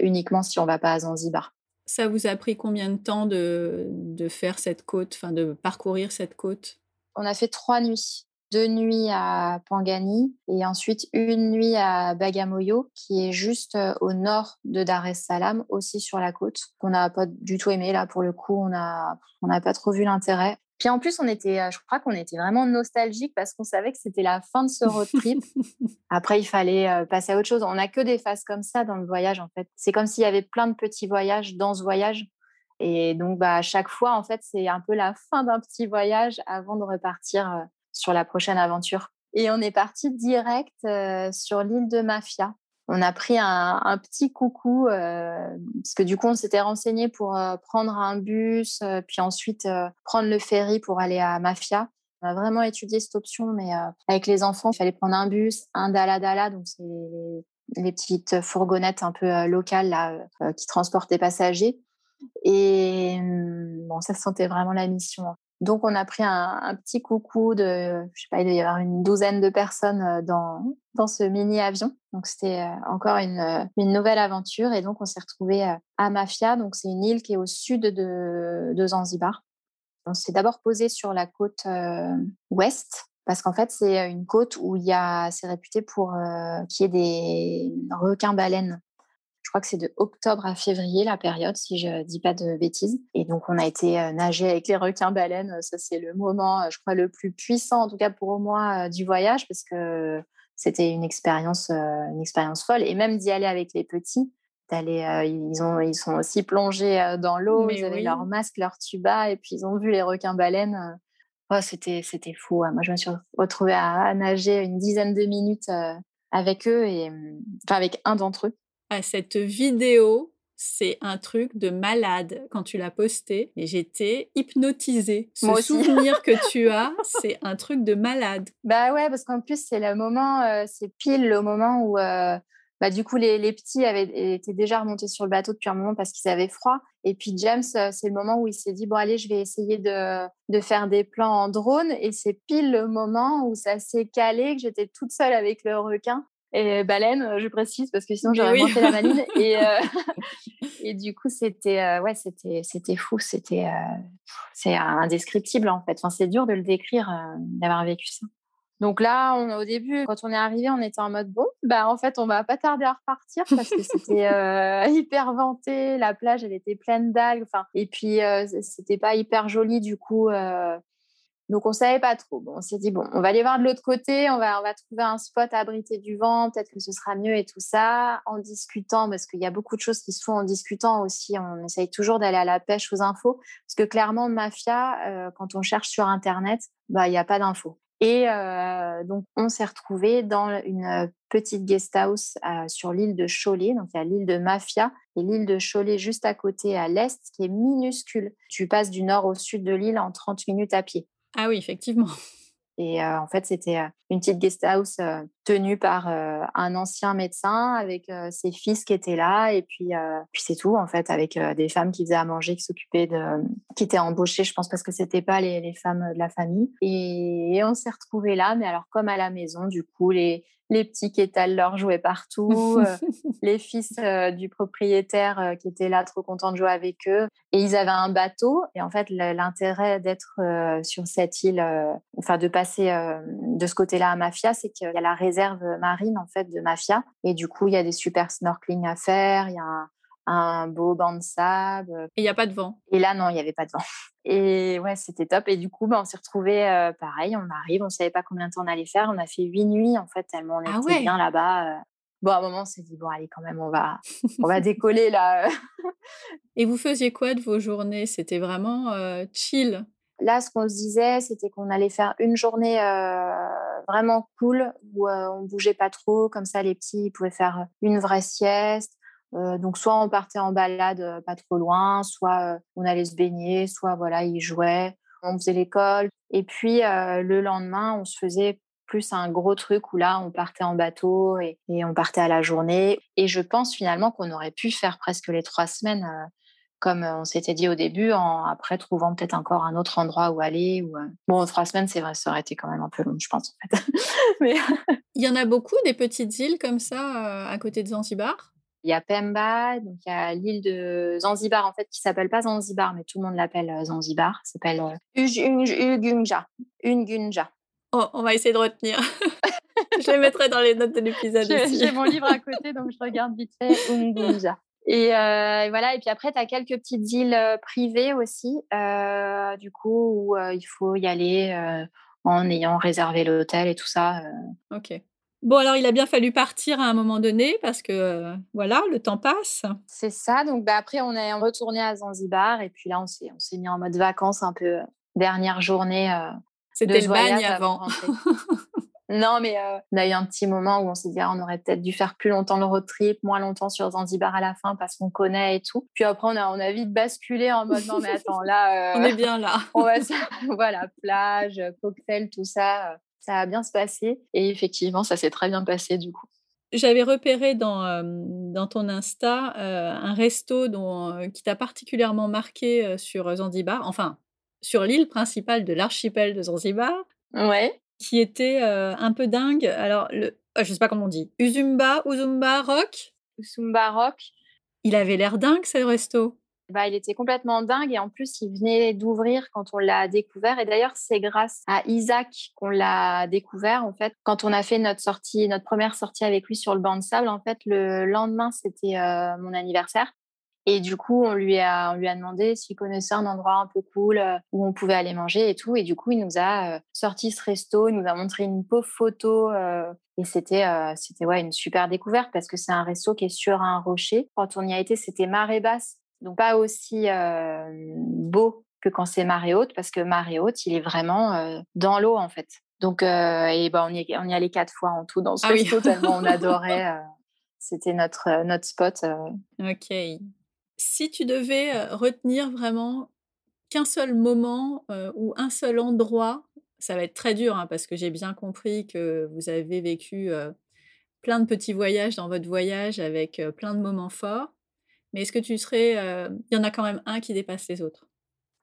uniquement si on ne va pas à Zanzibar. Ça vous a pris combien de temps de, de faire cette côte, enfin de parcourir cette côte? On a fait trois nuits deux nuits à Pangani et ensuite une nuit à Bagamoyo, qui est juste euh, au nord de Dar es Salaam, aussi sur la côte, qu'on n'a pas du tout aimé. Là, pour le coup, on n'a on pas trop vu l'intérêt. Puis en plus, on était, euh, je crois qu'on était vraiment nostalgique parce qu'on savait que c'était la fin de ce road trip. *laughs* Après, il fallait euh, passer à autre chose. On n'a que des phases comme ça dans le voyage, en fait. C'est comme s'il y avait plein de petits voyages dans ce voyage. Et donc, bah, à chaque fois, en fait, c'est un peu la fin d'un petit voyage avant de repartir sur la prochaine aventure. Et on est parti direct euh, sur l'île de Mafia. On a pris un, petit coucou, euh, parce que du coup, on s'était renseigné pour euh, prendre un bus, puis ensuite prendre le ferry pour aller à Mafia. On a vraiment étudié cette option, mais avec les enfants, il fallait prendre un bus, un dala-dala, donc c'est les petites fourgonnettes un peu locales là, qui transportent des passagers. Et hum, bon, ça sentait vraiment la mission. Donc, on a pris un, petit coucou de, je sais pas, il doit y avoir une douzaine de personnes euh, dans, dans ce mini-avion. Donc, c'était euh, encore une, euh, une, nouvelle aventure. Et donc, on s'est retrouvé à Mafia. Donc, c'est une île qui est au sud de, de Zanzibar. On s'est d'abord posé sur la côte ouest parce qu'en fait, c'est une côte où il y a, c'est réputé pour qu'il y ait des requins-baleines je crois que c'est de octobre à février la période, si je dis pas de bêtises. Et donc on a été euh, nager avec les requins baleines. Ça c'est le moment, euh, je crois, le plus puissant, en tout cas pour moi, euh, du voyage, parce que c'était une expérience, une expérience folle. Et même d'y aller avec les petits, ils, ont, ils sont aussi plongés dans l'eau, ils avaient leur masque, leur tuba, et puis ils ont vu les requins-baleines. Oh, c'était, c'était fou. Moi, je me suis retrouvée à, nager une dizaine de minutes avec eux, et, enfin avec un d'entre eux. À cette vidéo, c'est un truc de malade quand tu l'as posté et j'étais hypnotisée. Ce souvenir que tu *laughs* as, c'est un truc de malade. Bah ouais, parce qu'en plus c'est le moment, c'est pile le moment où bah, du coup, les, petits avaient étaient déjà remontés sur le bateau depuis un moment parce qu'ils avaient froid. Et puis James, euh, c'est le moment où il s'est dit bon allez, je vais essayer de, faire des plans en drone. Et c'est pile le moment où ça s'est calé, que j'étais toute seule avec le requin et baleine, je précise parce que sinon j'aurais oui. la maline. *laughs* Et, euh, *laughs* et du coup, c'était euh, ouais, c'était c'était fou, c'était c'est indescriptible en fait. Enfin, c'est dur de le décrire, d'avoir vécu ça. Donc là, on, au début, quand on est arrivé, on était en mode bon, bah en fait, on va pas tarder à repartir parce que c'était *laughs* euh, hyper venté, la plage, elle était pleine d'algues, enfin, et puis euh, c'était pas hyper joli du coup. Euh, donc on savait pas trop. On s'est dit bon, on va aller voir de l'autre côté, on va on trouver un spot abrité du vent, peut-être que ce sera mieux et tout ça. En discutant, parce qu'il y a beaucoup de choses qui se font en discutant aussi. On essaye toujours d'aller à la pêche aux infos, parce que clairement, mafia, quand on cherche sur internet, bah il y a pas d'infos. Et euh, donc, on s'est retrouvé dans une petite guest house euh, sur l'île de Cholet. Donc, il y a l'île de Mafia et l'île de Cholet juste à côté à l'est, qui est minuscule. Tu passes du nord au sud de l'île en 30 minutes à pied. Ah oui, effectivement. Et en fait, c'était une petite guest house tenue par un ancien médecin avec ses fils qui étaient là. Et puis, puis c'est tout, en fait, avec des femmes qui faisaient à manger, qui s'occupaient de. qui étaient embauchées, je pense, parce que c'était pas les, les, femmes de la famille. Et, on s'est retrouvés là, mais alors, comme à la maison, du coup, les, les petits qui étalent leurs jouets partout, *laughs* les fils du propriétaire qui étaient là trop contents de jouer avec eux. Et ils avaient un bateau. Et en fait, l'intérêt d'être sur cette île, enfin de passer de ce côté-là à Mafia, c'est qu'il y a la réserve marine en fait de Mafia. Et du coup, il y a des super snorkeling à faire. Il y a un, beau banc de sable. Et il n'y a pas de vent. Et là, non, il n'y avait pas de vent. *laughs* Et ouais, c'était top. Et du coup, bah, on s'est retrouvés pareil. On arrive, on ne savait pas combien de temps on allait faire. On a fait huit nuits, en fait, tellement on ah était bien là-bas. Bon, à un moment, on s'est dit, bon, allez, quand même, on va, on va *laughs* décoller là. Et vous faisiez quoi de vos journées? C'était vraiment chill Là, ce qu'on se disait, c'était qu'on allait faire une journée vraiment cool où on bougeait pas trop. Comme ça, les petits pouvaient faire une vraie sieste. Donc, soit on partait en balade pas trop loin, soit on allait se baigner, soit voilà, ils jouaient, on faisait l'école. Et puis, le lendemain, on se faisait plus un gros truc où là, on partait en bateau et, on partait à la journée. Et je pense finalement qu'on aurait pu faire presque les trois semaines comme on s'était dit au début, en après trouvant peut-être encore un autre endroit où aller. Bon, trois semaines, c'est vrai, ça aurait été quand même un peu long, je pense. En fait. *laughs* Mais... Il y en a beaucoup des petites îles comme ça à côté de Zanzibar? Il y a Pemba, donc il y a l'île de Zanzibar en fait qui s'appelle pas Zanzibar mais tout le monde l'appelle Zanzibar, s'appelle Ugunja. Ungunja. Oh, on va essayer de retenir. *laughs* je les mettrai dans les notes de l'épisode. J'ai mon livre à côté donc je regarde vite fait Ungunja. Euh, et voilà, et puis après, tu as quelques petites îles euh, privées aussi, euh, du coup, où il faut y aller en ayant réservé l'hôtel et tout ça. Ok. Bon, alors il a bien fallu partir à un moment donné parce que voilà, le temps passe. C'est ça. Donc bah, après, on est retourné à Zanzibar et puis là, on s'est, on s'est mis en mode vacances un peu dernière journée. C'était le bagne avant. Non, mais euh, on a eu un petit moment où on s'est dit, ah, on aurait peut-être dû faire plus longtemps le road trip, moins longtemps sur Zanzibar à la fin parce qu'on connaît et tout. Puis après, on a, on a vite basculé en mode, non, mais attends, là. *laughs* Euh, on est bien là. *laughs* on va, voilà, plage, cocktail, tout ça. Euh, ça a bien se passer. Et effectivement, ça s'est très bien passé du coup. J'avais repéré dans, dans ton Insta un resto dont, qui t'a particulièrement marqué sur Zanzibar, enfin, sur l'île principale de l'archipel de Zanzibar. Ouais qui était un peu dingue. Alors, le, je sais pas comment on dit. Uzumba, Uzumba Rock? Uzumba Rock. Il avait l'air dingue, ce resto. Bah, il était complètement dingue et en plus, il venait d'ouvrir quand on l'a découvert. Et d'ailleurs, c'est grâce à Isaac qu'on l'a découvert. En fait, quand on a fait notre sortie, notre première sortie avec lui sur le banc de sable, en fait, le lendemain, c'était mon anniversaire. Et du coup, on lui a, on lui a demandé s'il connaissait un endroit un peu cool euh, où on pouvait aller manger et tout. Et du coup, il nous a euh, sorti ce resto, il nous a montré une pauvre photo. Euh, et c'était, c'était ouais, une super découverte parce que c'est un resto qui est sur un rocher. Quand on y a été, c'était marée basse, donc pas aussi beau que quand c'est marée haute parce que marée haute, il est vraiment dans l'eau en fait. Donc, et ben, on, y, on y allait quatre fois en tout dans ce ah resto tellement on adorait. *laughs* c'était notre, notre spot. Ok. Si tu devais retenir vraiment qu'un seul moment ou un seul endroit, ça va être très dur hein, parce que j'ai bien compris que vous avez vécu plein de petits voyages dans votre voyage avec plein de moments forts. Mais est-ce que tu serais... Il y en a quand même un qui dépasse les autres?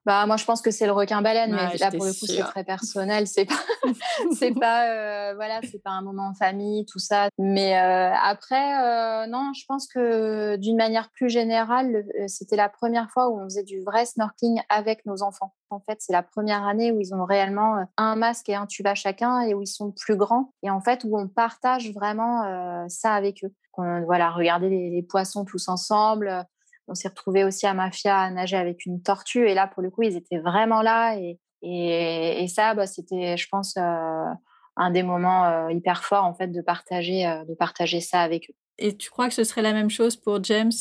Bah, moi, je pense que c'est le requin-baleine, mais là, pour le coup, c'est très personnel. C'est pas, *laughs* c'est pas, euh, voilà, c'est pas un moment en famille, tout ça. Mais euh, après, euh, non, je pense que d'une manière plus générale, c'était la première fois où on faisait du vrai snorkeling avec nos enfants. En fait, c'est la première année où ils ont réellement un masque et un tuba chacun et où ils sont plus grands et en fait où on partage vraiment ça avec eux. voilà, regarder les, poissons tous ensemble, on s'est retrouvé aussi à Mafia à nager avec une tortue. Et là, pour le coup, ils étaient vraiment là. Et, ça, bah, c'était, je pense, euh, un des moments euh, hyper forts en fait de partager, euh, de partager ça avec eux. Et tu crois que ce serait la même chose pour James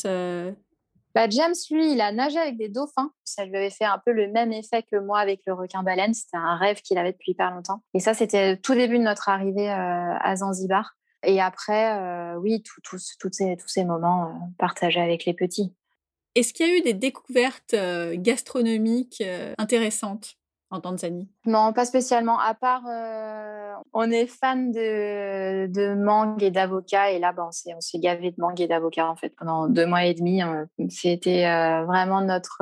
bah, James, lui, il a nagé avec des dauphins. Ça lui avait fait un peu le même effet que moi avec le requin-baleine. C'était un rêve qu'il avait depuis hyper longtemps. Et ça, c'était tout début de notre arrivée à Zanzibar. Et après, oui, tous ces, tous ces moments partagés avec les petits. Est-ce qu'il y a eu des découvertes euh, gastronomiques euh, intéressantes? En Tanzanie Non, pas spécialement. À part, euh, on est fan de, de mangue et d'avocat. Et là, ben, on s'est gavé de mangue et d'avocat en fait pendant deux mois et demi. C'était vraiment notre,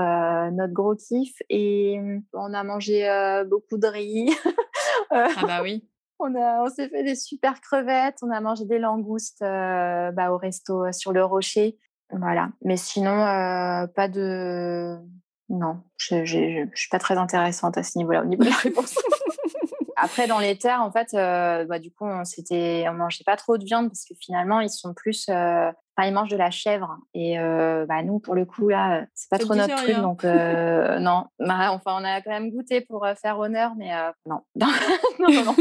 notre gros kiff. Et on a mangé beaucoup de riz. *laughs* ah bah oui. On, on s'est fait des super crevettes, on a mangé des langoustes bah, au resto sur le rocher. Voilà. Mais sinon, euh, pas de. Non, je ne suis pas très intéressante à ce niveau-là, au niveau de la réponse. *laughs* Après, dans les terres, en fait, euh, bah, du coup, on ne mangeait pas trop de viande parce que finalement, ils sont plus. Euh, enfin, ils mangent de la chèvre. Et bah, nous, pour le coup, là, c'est pas trop notre truc. Donc, *laughs* non. Bah, enfin, on a quand même goûté pour faire honneur, mais *laughs* non. non, non, non.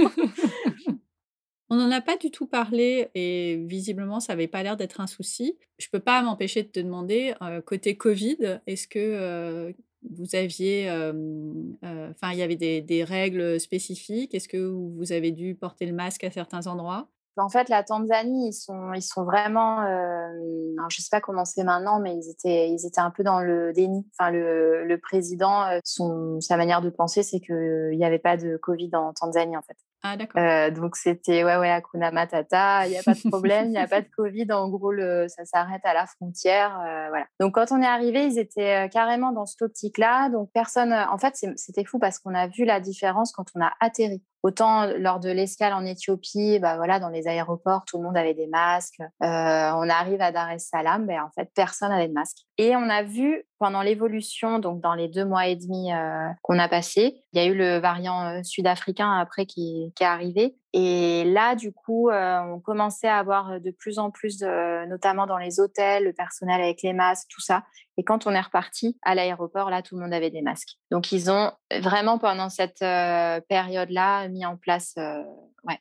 On n'en a pas du tout parlé et visiblement, ça n'avait pas l'air d'être un souci. Je ne peux pas m'empêcher de te demander, côté Covid, est-ce que vous aviez, enfin, il y avait des, règles spécifiques? Est-ce que vous avez dû porter le masque à certains endroits? En fait, la Tanzanie, ils sont, ils sont vraiment. je ne sais pas comment c'est maintenant, mais ils étaient, ils étaient un peu dans le déni. Enfin, le, le président, son, sa manière de penser, c'est qu'il n'y avait pas de Covid en Tanzanie, en fait. Ah, d'accord. Euh, donc, c'était, ouais, ouais, Akuna Matata, il n'y a pas de problème, il n'y a pas de *laughs* Covid. En gros, le, ça s'arrête à la frontière. Euh, voilà. Donc, quand on est arrivé, ils étaient euh, carrément dans cette optique-là. Donc, personne. En fait, c'était fou parce qu'on a vu la différence quand on a atterri. Autant lors de l'escale en Éthiopie, bah voilà, dans les aéroports, tout le monde avait des masques. Euh, on arrive à Dar es Salaam, ben en fait, personne n'avait de masque. Et on a vu pendant l'évolution, donc dans les deux mois et demi euh, qu'on a passé, il y a eu le variant euh, sud-africain après qui, est arrivé. Et là, du coup, on commençait à avoir de plus en plus, notamment dans les hôtels, le personnel avec les masques, tout ça. Et quand on est reparti à l'aéroport, là, tout le monde avait des masques. Donc, ils ont vraiment, pendant cette période-là, mis en place.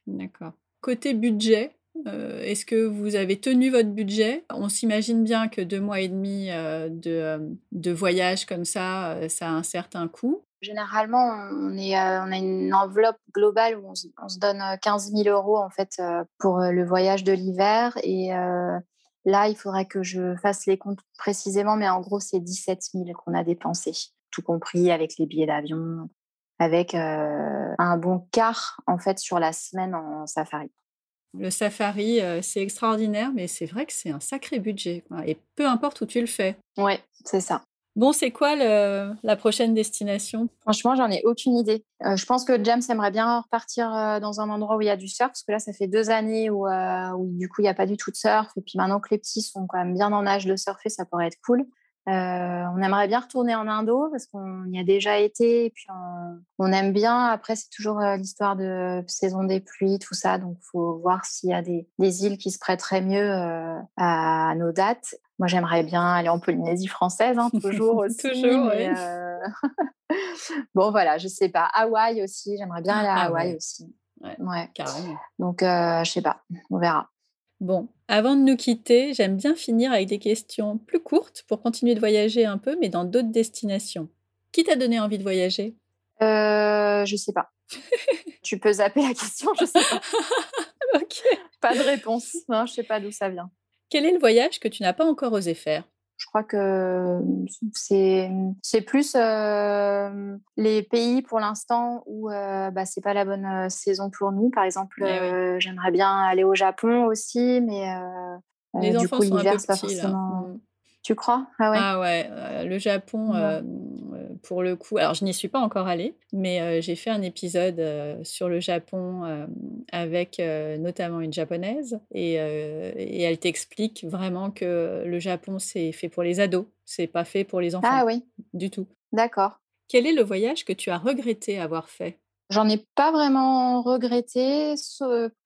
D'accord. Côté budget, euh, est-ce que vous avez tenu votre budget? On s'imagine bien que deux mois et demi euh, de, euh, de, voyage comme ça, ça a un certain coût. Généralement, on, est, on a une enveloppe globale où on se, donne 15 000 euros en fait pour le voyage de l'hiver. Et là, il faudrait que je fasse les comptes précisément, mais en gros, c'est 17 000 qu'on a dépensé, tout compris avec les billets d'avion, avec un bon quart en fait sur la semaine en safari. Le safari, euh, c'est extraordinaire, mais c'est vrai que c'est un sacré budget. Et peu importe où tu le fais. Oui, c'est ça. Bon, c'est quoi la prochaine destination? Franchement, j'en ai aucune idée. Euh, je pense que James aimerait bien repartir euh, dans un endroit où il y a du surf, parce que là, ça fait deux années où, où du coup, il n'y a pas du tout de surf. Et puis maintenant que les petits sont quand même bien en âge de surfer, ça pourrait être cool. on aimerait bien retourner en Indo, parce qu'on y a déjà été. Et puis, on on aime bien. Après, c'est toujours l'histoire de saison des pluies, tout ça. Donc, faut voir s'il y a des, des, îles qui se prêteraient mieux à nos dates. Moi, j'aimerais bien aller en Polynésie française, hein, toujours *laughs* aussi. toujours, oui. *laughs* bon, voilà, je sais pas. Hawaï aussi, j'aimerais bien aller à ah Hawaï aussi. Ouais, carrément. Donc, je sais pas, on verra. Bon, avant de nous quitter, j'aime bien finir avec des questions plus courtes pour continuer de voyager un peu, mais dans d'autres destinations. Qui t'a donné envie de voyager? Euh, Je sais pas. *laughs* tu peux zapper la question, je sais pas. *laughs* ok. Pas de réponse. Non, je sais pas d'où ça vient. Quel est le voyage que tu n'as pas encore osé faire? Je crois que c'est c'est plus euh, les pays pour l'instant où euh, bah, c'est pas la bonne euh, saison pour nous. Par exemple, eh j'aimerais bien aller au Japon aussi, mais les enfants coup, un peu pas forcément. Mm. Tu crois? Ah ouais. Ah ouais. le Japon, pour le coup, alors je n'y suis pas encore allée, mais j'ai fait un épisode sur le Japon avec notamment une japonaise et, et elle t'explique vraiment que le Japon c'est fait pour les ados, c'est pas fait pour les enfants. Ah oui. Du tout. D'accord. Quel est le voyage que tu as regretté avoir fait? J'en ai pas vraiment regretté.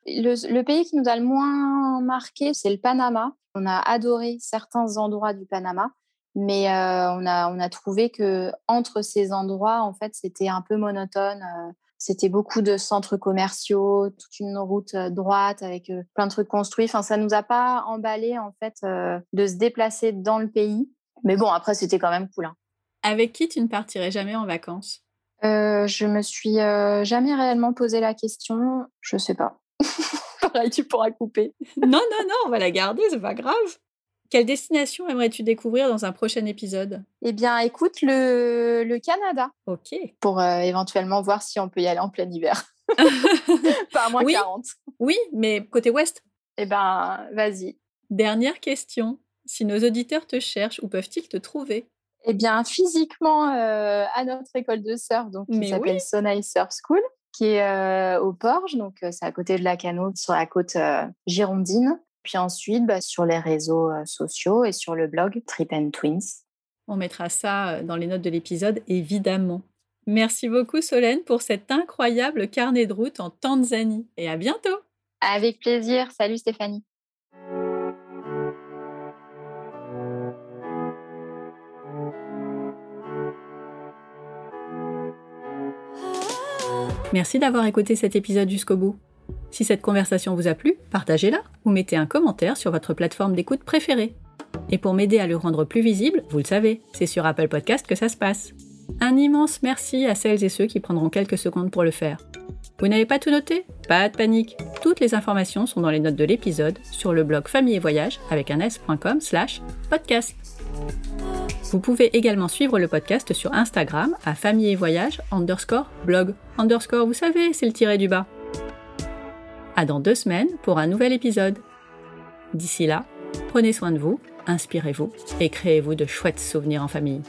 Le, pays qui nous a le moins marqué, c'est le Panama. On a adoré certains endroits du Panama, mais euh, on, a, trouvé que entre ces endroits, en fait, c'était un peu monotone. Euh, c'était beaucoup de centres commerciaux, toute une route euh, droite avec plein de trucs construits. Enfin, ça nous a pas emballé en fait de se déplacer dans le pays. Mais bon, après, c'était quand même cool. Hein. Avec qui tu ne partirais jamais en vacances? Je me suis jamais réellement posé la question. Je sais pas. *laughs* Pareil, tu pourras couper. *laughs* non, non, non, on va la garder, c'est pas grave. Quelle destination aimerais-tu découvrir dans un prochain épisode? Eh bien, écoute, le, le Canada. Ok. Pour euh, éventuellement voir si on peut y aller en plein hiver. *laughs* pas à moins oui, 40. Oui, mais côté ouest? Eh ben, vas-y. Dernière question. Si nos auditeurs te cherchent, où peuvent-ils te trouver? Eh bien, physiquement, euh, à notre école de surf, donc, qui s'appelle oui. Surf School qui est euh, au Porge, donc c'est à côté de la Cano, sur la côte girondine. Puis ensuite, bah, sur les réseaux sociaux et sur le blog Trip and Twins. On mettra ça dans les notes de l'épisode, évidemment. Merci beaucoup Solène pour cet incroyable carnet de route en Tanzanie et à bientôt. Avec plaisir. Salut Stéphanie. Merci d'avoir écouté cet épisode jusqu'au bout. Si cette conversation vous a plu, partagez-la ou mettez un commentaire sur votre plateforme d'écoute préférée. Et pour m'aider à le rendre plus visible, vous le savez, c'est sur Apple Podcast que ça se passe. Un immense merci à celles et ceux qui prendront quelques secondes pour le faire. Vous n'avez pas tout noté? Pas de panique. Toutes les informations sont dans les notes de l'épisode sur le blog famille et voyage avec un s.com slash podcast. Vous pouvez également suivre le podcast sur Instagram à famille et voyage underscore blog underscore, vous savez, c'est le tiré du bas. À dans deux semaines pour un nouvel épisode. D'ici là, prenez soin de vous, inspirez-vous et créez-vous de chouettes souvenirs en famille.